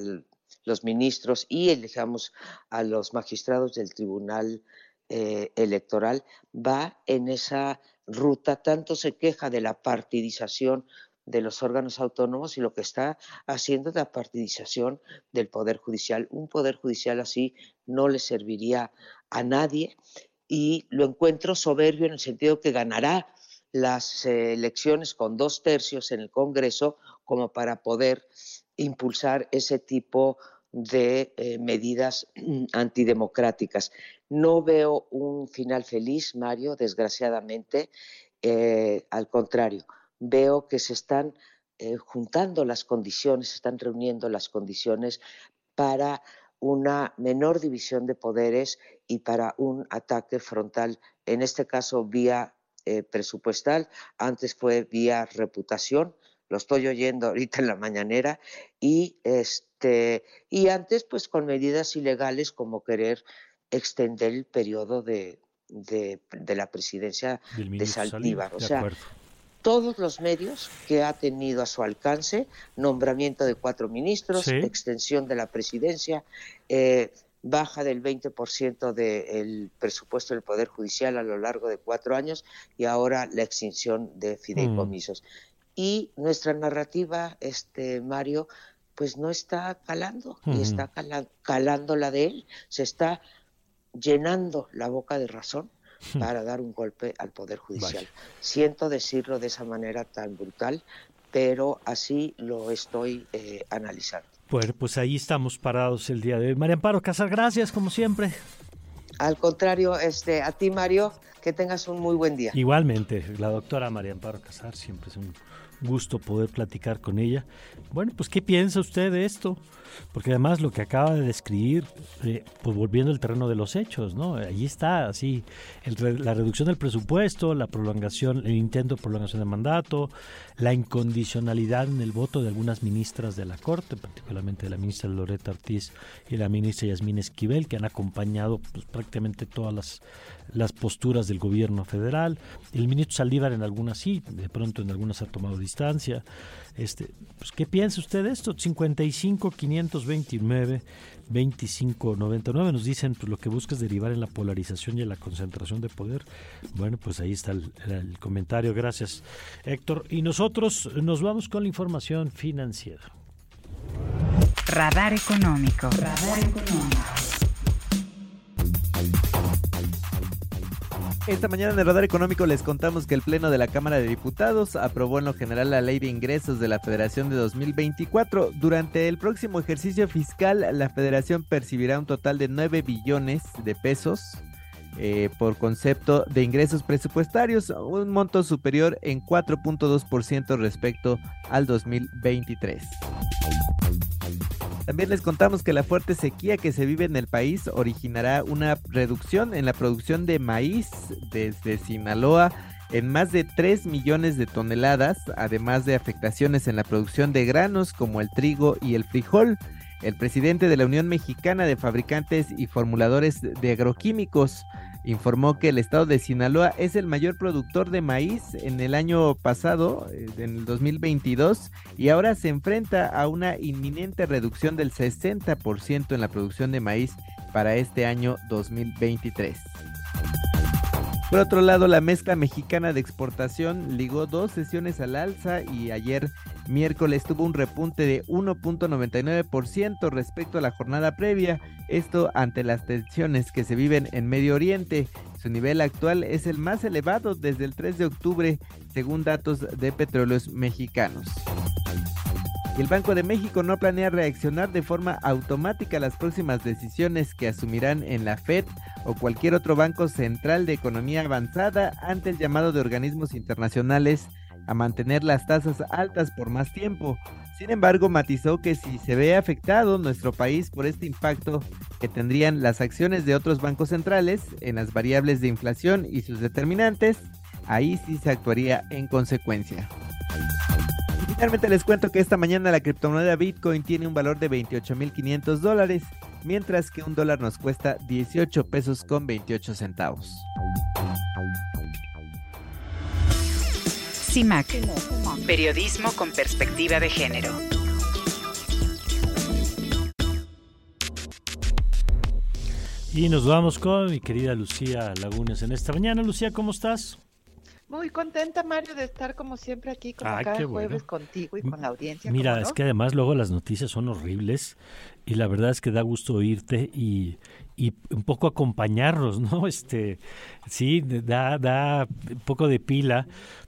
los ministros y elijamos a los magistrados del Tribunal eh, electoral va en esa ruta, tanto se queja de la partidización de los órganos autónomos y lo que está haciendo es la partidización del Poder Judicial. Un Poder Judicial así no le serviría a nadie y lo encuentro soberbio en el sentido que ganará las elecciones con dos tercios en el Congreso como para poder impulsar ese tipo de eh, medidas antidemocráticas. No veo un final feliz, Mario, desgraciadamente. Eh, al contrario, veo que se están eh, juntando las condiciones, se están reuniendo las condiciones para una menor división de poderes y para un ataque frontal, en este caso vía eh, presupuestal, antes fue vía reputación, lo estoy oyendo ahorita en la mañanera, y, este, y antes pues con medidas ilegales como querer extender el periodo de, de, la presidencia de Saldívar. o sea, todos los medios que ha tenido a su alcance, nombramiento de cuatro ministros, extensión de la presidencia, eh, baja del 20% del presupuesto del Poder Judicial a lo largo de cuatro años y ahora la extinción de fideicomisos. Mm. Y nuestra narrativa, este Mario, pues no está calando, y está calando la de él, se está llenando la boca de razón hmm. para dar un golpe al Poder Judicial. Siento decirlo de esa manera tan brutal, pero así lo estoy eh, analizando. Bueno, pues ahí estamos parados el día de hoy. María Amparo Casar, gracias como siempre. Al contrario, este, a ti Mario, que tengas un muy buen día. Igualmente, la doctora María Amparo Casar, siempre es un gusto poder platicar con ella. Bueno, pues ¿qué piensa usted de esto? Porque además lo que acaba de describir, eh, pues volviendo al terreno de los hechos, ¿no? Allí está, así, la reducción del presupuesto, la prolongación, el intento de prolongación de mandato, la incondicionalidad en el voto de algunas ministras de la Corte, particularmente la ministra Loreta Ortiz y la ministra Yasmín Esquivel, que han acompañado pues, prácticamente todas las las posturas del gobierno federal. El ministro Saldívar en algunas sí, de pronto en algunas ha tomado distancia. Este, pues, ¿Qué piensa usted de esto? 55 529 25 99 nos dicen pues, lo que busca es derivar en la polarización y en la concentración de poder. Bueno, pues ahí está el, el comentario. Gracias, Héctor. Y nosotros nos vamos con la información financiera. Radar económico. Radar económico. Esta mañana en el Radar Económico les contamos que el Pleno de la Cámara de Diputados aprobó en lo general la Ley de Ingresos de la Federación de 2024. Durante el próximo ejercicio fiscal, la Federación percibirá un total de 9 billones de pesos eh, por concepto de ingresos presupuestarios, un monto superior en 4.2% respecto al 2023. También les contamos que la fuerte sequía que se vive en el país originará una reducción en la producción de maíz desde Sinaloa en más de 3 millones de toneladas, además de afectaciones en la producción de granos como el trigo y el frijol. El presidente de la Unión Mexicana de Fabricantes y Formuladores de Agroquímicos informó que el estado de Sinaloa es el mayor productor de maíz en el año pasado, eh, en el 2022, y ahora se enfrenta a una inminente reducción del 60% en la producción de maíz para este año 2023. Por otro lado, la mezcla mexicana de exportación ligó dos sesiones al alza y ayer miércoles tuvo un repunte de 1.99% respecto a la jornada previa, esto ante las tensiones que se viven en Medio Oriente. Su nivel actual es el más elevado desde el 3 de octubre, según datos de petróleos mexicanos. El Banco de México no planea reaccionar de forma automática a las próximas decisiones que asumirán en la Fed o cualquier otro banco central de economía avanzada ante el llamado de organismos internacionales a mantener las tasas altas por más tiempo. Sin embargo, matizó que si se ve afectado nuestro país por este impacto que tendrían las acciones de otros bancos centrales en las variables de inflación y sus determinantes, ahí sí se actuaría en consecuencia. Finalmente les cuento que esta mañana la criptomoneda Bitcoin tiene un valor de 28.500 dólares, mientras que un dólar nos cuesta 18 pesos con 28 centavos. CIMAC, periodismo con perspectiva de género. Y nos vamos con mi querida Lucía Lagunes en esta mañana. Lucía, ¿cómo estás? Muy contenta, Mario, de estar como siempre aquí, como cada jueves contigo y con la audiencia. Mira, es que además luego las noticias son horribles y la verdad es que da gusto oírte y, y un poco acompañarlos, ¿no? Este, sí, da, da un poco de pila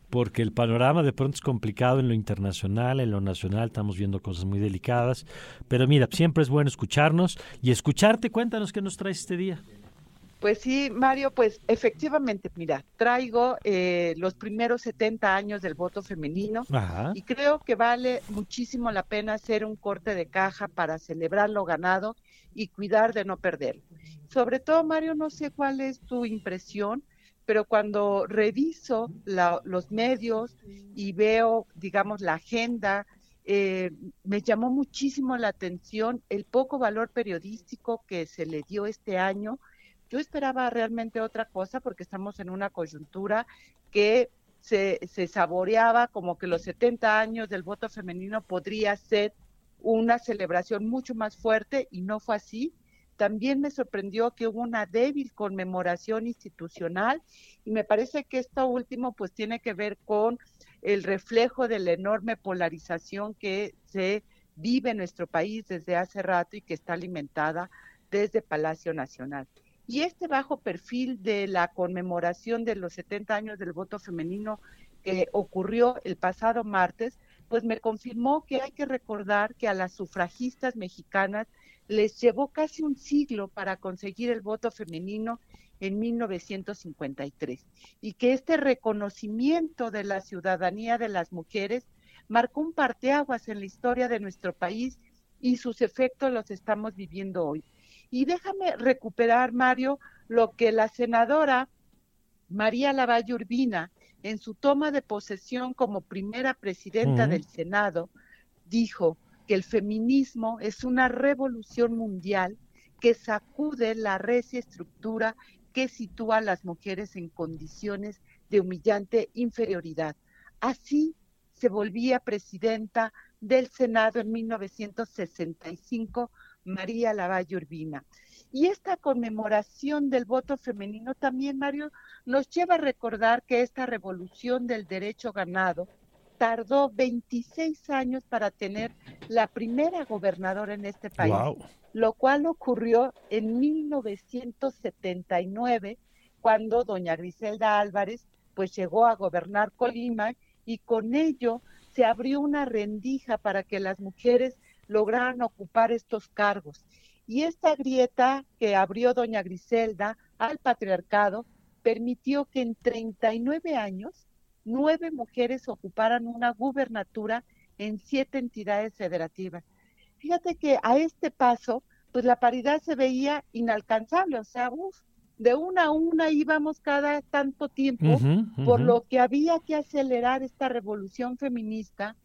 porque el panorama de pronto es complicado en lo internacional, en lo nacional estamos viendo cosas muy delicadas, pero mira, siempre es bueno escucharnos y escucharte, cuéntanos qué nos traes este día. Pues sí, Mario, pues efectivamente, mira, traigo eh, los primeros 70 años del voto femenino y creo que vale muchísimo la pena hacer un corte de caja para celebrar lo ganado y cuidar de no perderlo. Sobre todo, Mario, no sé cuál es tu impresión, pero cuando reviso los medios y veo, digamos, la agenda, eh, me llamó muchísimo la atención el poco valor periodístico que se le dio este año. Yo esperaba realmente otra cosa porque estamos en una coyuntura que se, saboreaba como que los 70 años del voto femenino podría ser una celebración mucho más fuerte y no fue así también me sorprendió que hubo una débil conmemoración institucional y me parece que esto último pues tiene que ver con el reflejo de la enorme polarización que se vive en nuestro país desde hace rato y que está alimentada desde Palacio Nacional. Y este bajo perfil de la conmemoración de los 70 años del voto femenino que ocurrió el pasado martes, pues me confirmó que hay que recordar que a las sufragistas mexicanas les llevó casi un siglo para conseguir el voto femenino en 1953 y que este reconocimiento de la ciudadanía de las mujeres marcó un parteaguas en la historia de nuestro país y sus efectos los estamos viviendo hoy. Y déjame recuperar, Mario, lo que la senadora María Lavalle Urbina, en su toma de posesión como primera presidenta del Senado, dijo, que el feminismo es una revolución mundial que sacude la recia estructura que sitúa a las mujeres en condiciones de humillante inferioridad. Así se volvía presidenta del Senado en 1965 María Lavalle Urbina. Y esta conmemoración del voto femenino también, Mario, nos lleva a recordar que esta revolución del derecho ganado tardó 26 años para tener la primera gobernadora en este país, lo cual ocurrió en 1979, cuando doña Griselda Álvarez pues llegó a gobernar Colima y con ello se abrió una rendija para que las mujeres lograran ocupar estos cargos. Y esta grieta que abrió doña Griselda al patriarcado permitió que en 39 años nueve mujeres ocuparan una gubernatura en siete entidades federativas. Fíjate que a este paso, pues la paridad se veía inalcanzable, o sea, de una a una íbamos cada tanto tiempo, por lo que había que acelerar esta revolución feminista.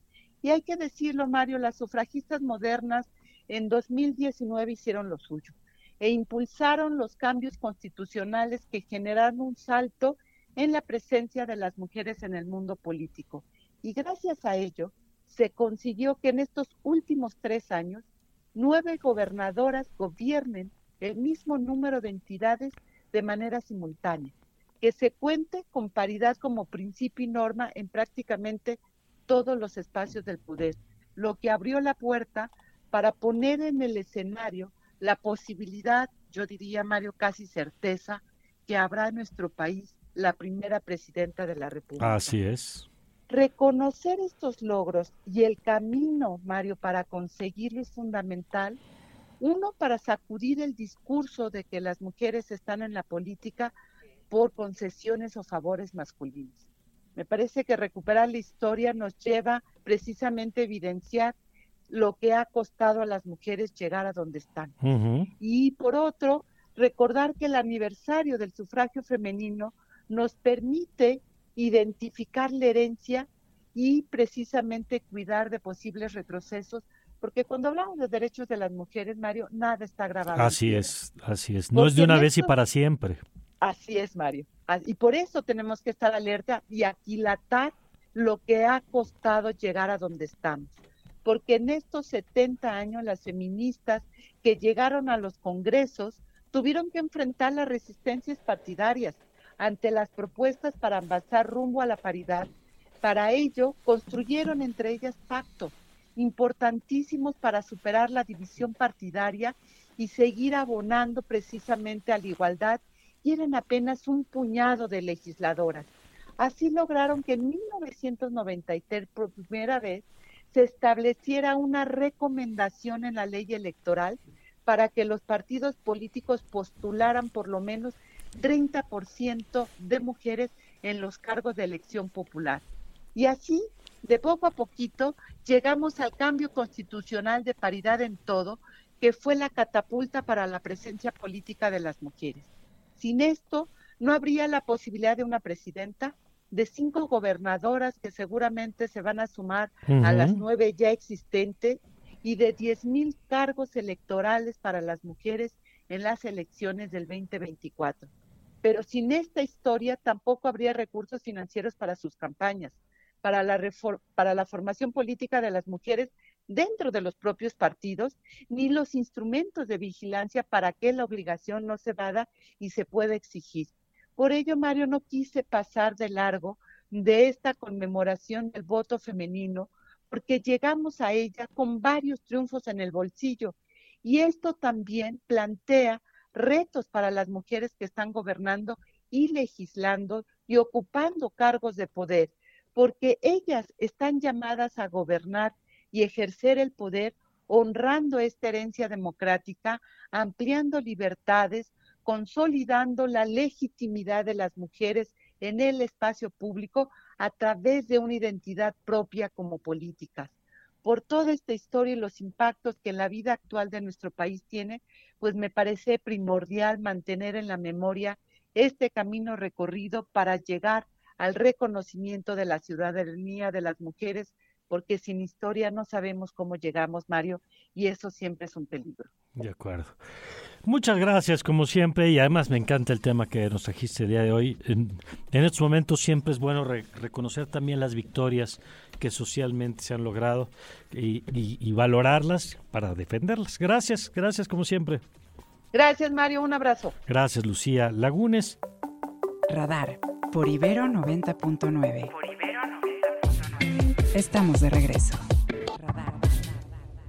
Y hay que decirlo, Mario, las sufragistas modernas en 2019 hicieron lo suyo e impulsaron los cambios constitucionales que generaron un salto en la presencia de las mujeres en el mundo político. Y gracias a ello se consiguió que en estos últimos tres años nueve gobernadoras gobiernen el mismo número de entidades de manera simultánea. que se cuente con paridad como principio y norma en prácticamente todos los espacios del poder, lo que abrió la puerta para poner en el escenario la posibilidad, yo diría, Mario, casi certeza, que habrá en nuestro país la primera presidenta de la República. Así es. Reconocer estos logros y el camino, Mario, para conseguirlo es fundamental. Uno, para sacudir el discurso de que las mujeres están en la política por concesiones o favores masculinos. Me parece que recuperar la historia nos lleva precisamente a evidenciar lo que ha costado a las mujeres llegar a donde están. Y por otro, recordar que el aniversario del sufragio femenino nos permite identificar la herencia y precisamente cuidar de posibles retrocesos, porque cuando hablamos de derechos de las mujeres, Mario, nada está grabado. Así es, así es. No es de una vez y para siempre. Así es, Mario. Y por eso tenemos que estar alerta y aquilatar lo que ha costado llegar a donde estamos. Porque en estos 70 años las feministas que llegaron a los congresos tuvieron que enfrentar las resistencias partidarias ante las propuestas para avanzar rumbo a la paridad. Para ello, construyeron entre ellas pactos importantísimos para superar la división partidaria y seguir abonando precisamente a la igualdad y eran apenas un puñado de legisladoras. Así lograron que en 1993, por primera vez, se estableciera una recomendación en la ley electoral para que los partidos políticos postularan por lo menos 30% de mujeres en los cargos de elección popular. Y así, de poco a poquito, llegamos al cambio constitucional de paridad en todo, que fue la catapulta para la presencia política de las mujeres. Sin esto, no habría la posibilidad de una presidenta, de cinco gobernadoras que seguramente se van a sumar a las nueve ya existentes y de diez mil cargos electorales para las mujeres en las elecciones del 2024. Pero sin esta historia tampoco habría recursos financieros para sus campañas, para la, para la formación política de las mujeres dentro de los propios partidos, ni los instrumentos de vigilancia para que la obligación no se vada y se pueda exigir. Por ello, Mario, no quise pasar de largo de esta conmemoración del voto femenino, porque llegamos a ella con varios triunfos en el bolsillo. Y esto también plantea retos para las mujeres que están gobernando y legislando y ocupando cargos de poder, porque ellas están llamadas a gobernar y ejercer el poder honrando esta herencia democrática, ampliando libertades, consolidando la legitimidad de las mujeres en el espacio público a través de una identidad propia como políticas. Por toda esta historia y los impactos que la vida actual de nuestro país tiene, pues me parece primordial mantener en la memoria este camino recorrido para llegar al reconocimiento de la ciudadanía de las mujeres porque sin historia no sabemos cómo llegamos, Mario, y eso siempre es un peligro. De acuerdo. Muchas gracias, como siempre, y además me encanta el tema que nos trajiste el día de hoy. En, estos momentos siempre es bueno reconocer también las victorias que socialmente se han logrado y, y valorarlas para defenderlas. Gracias, gracias como siempre. Gracias, Mario, un abrazo. Gracias, Lucía Lagunes. Radar por Ibero 90.9. Estamos de regreso.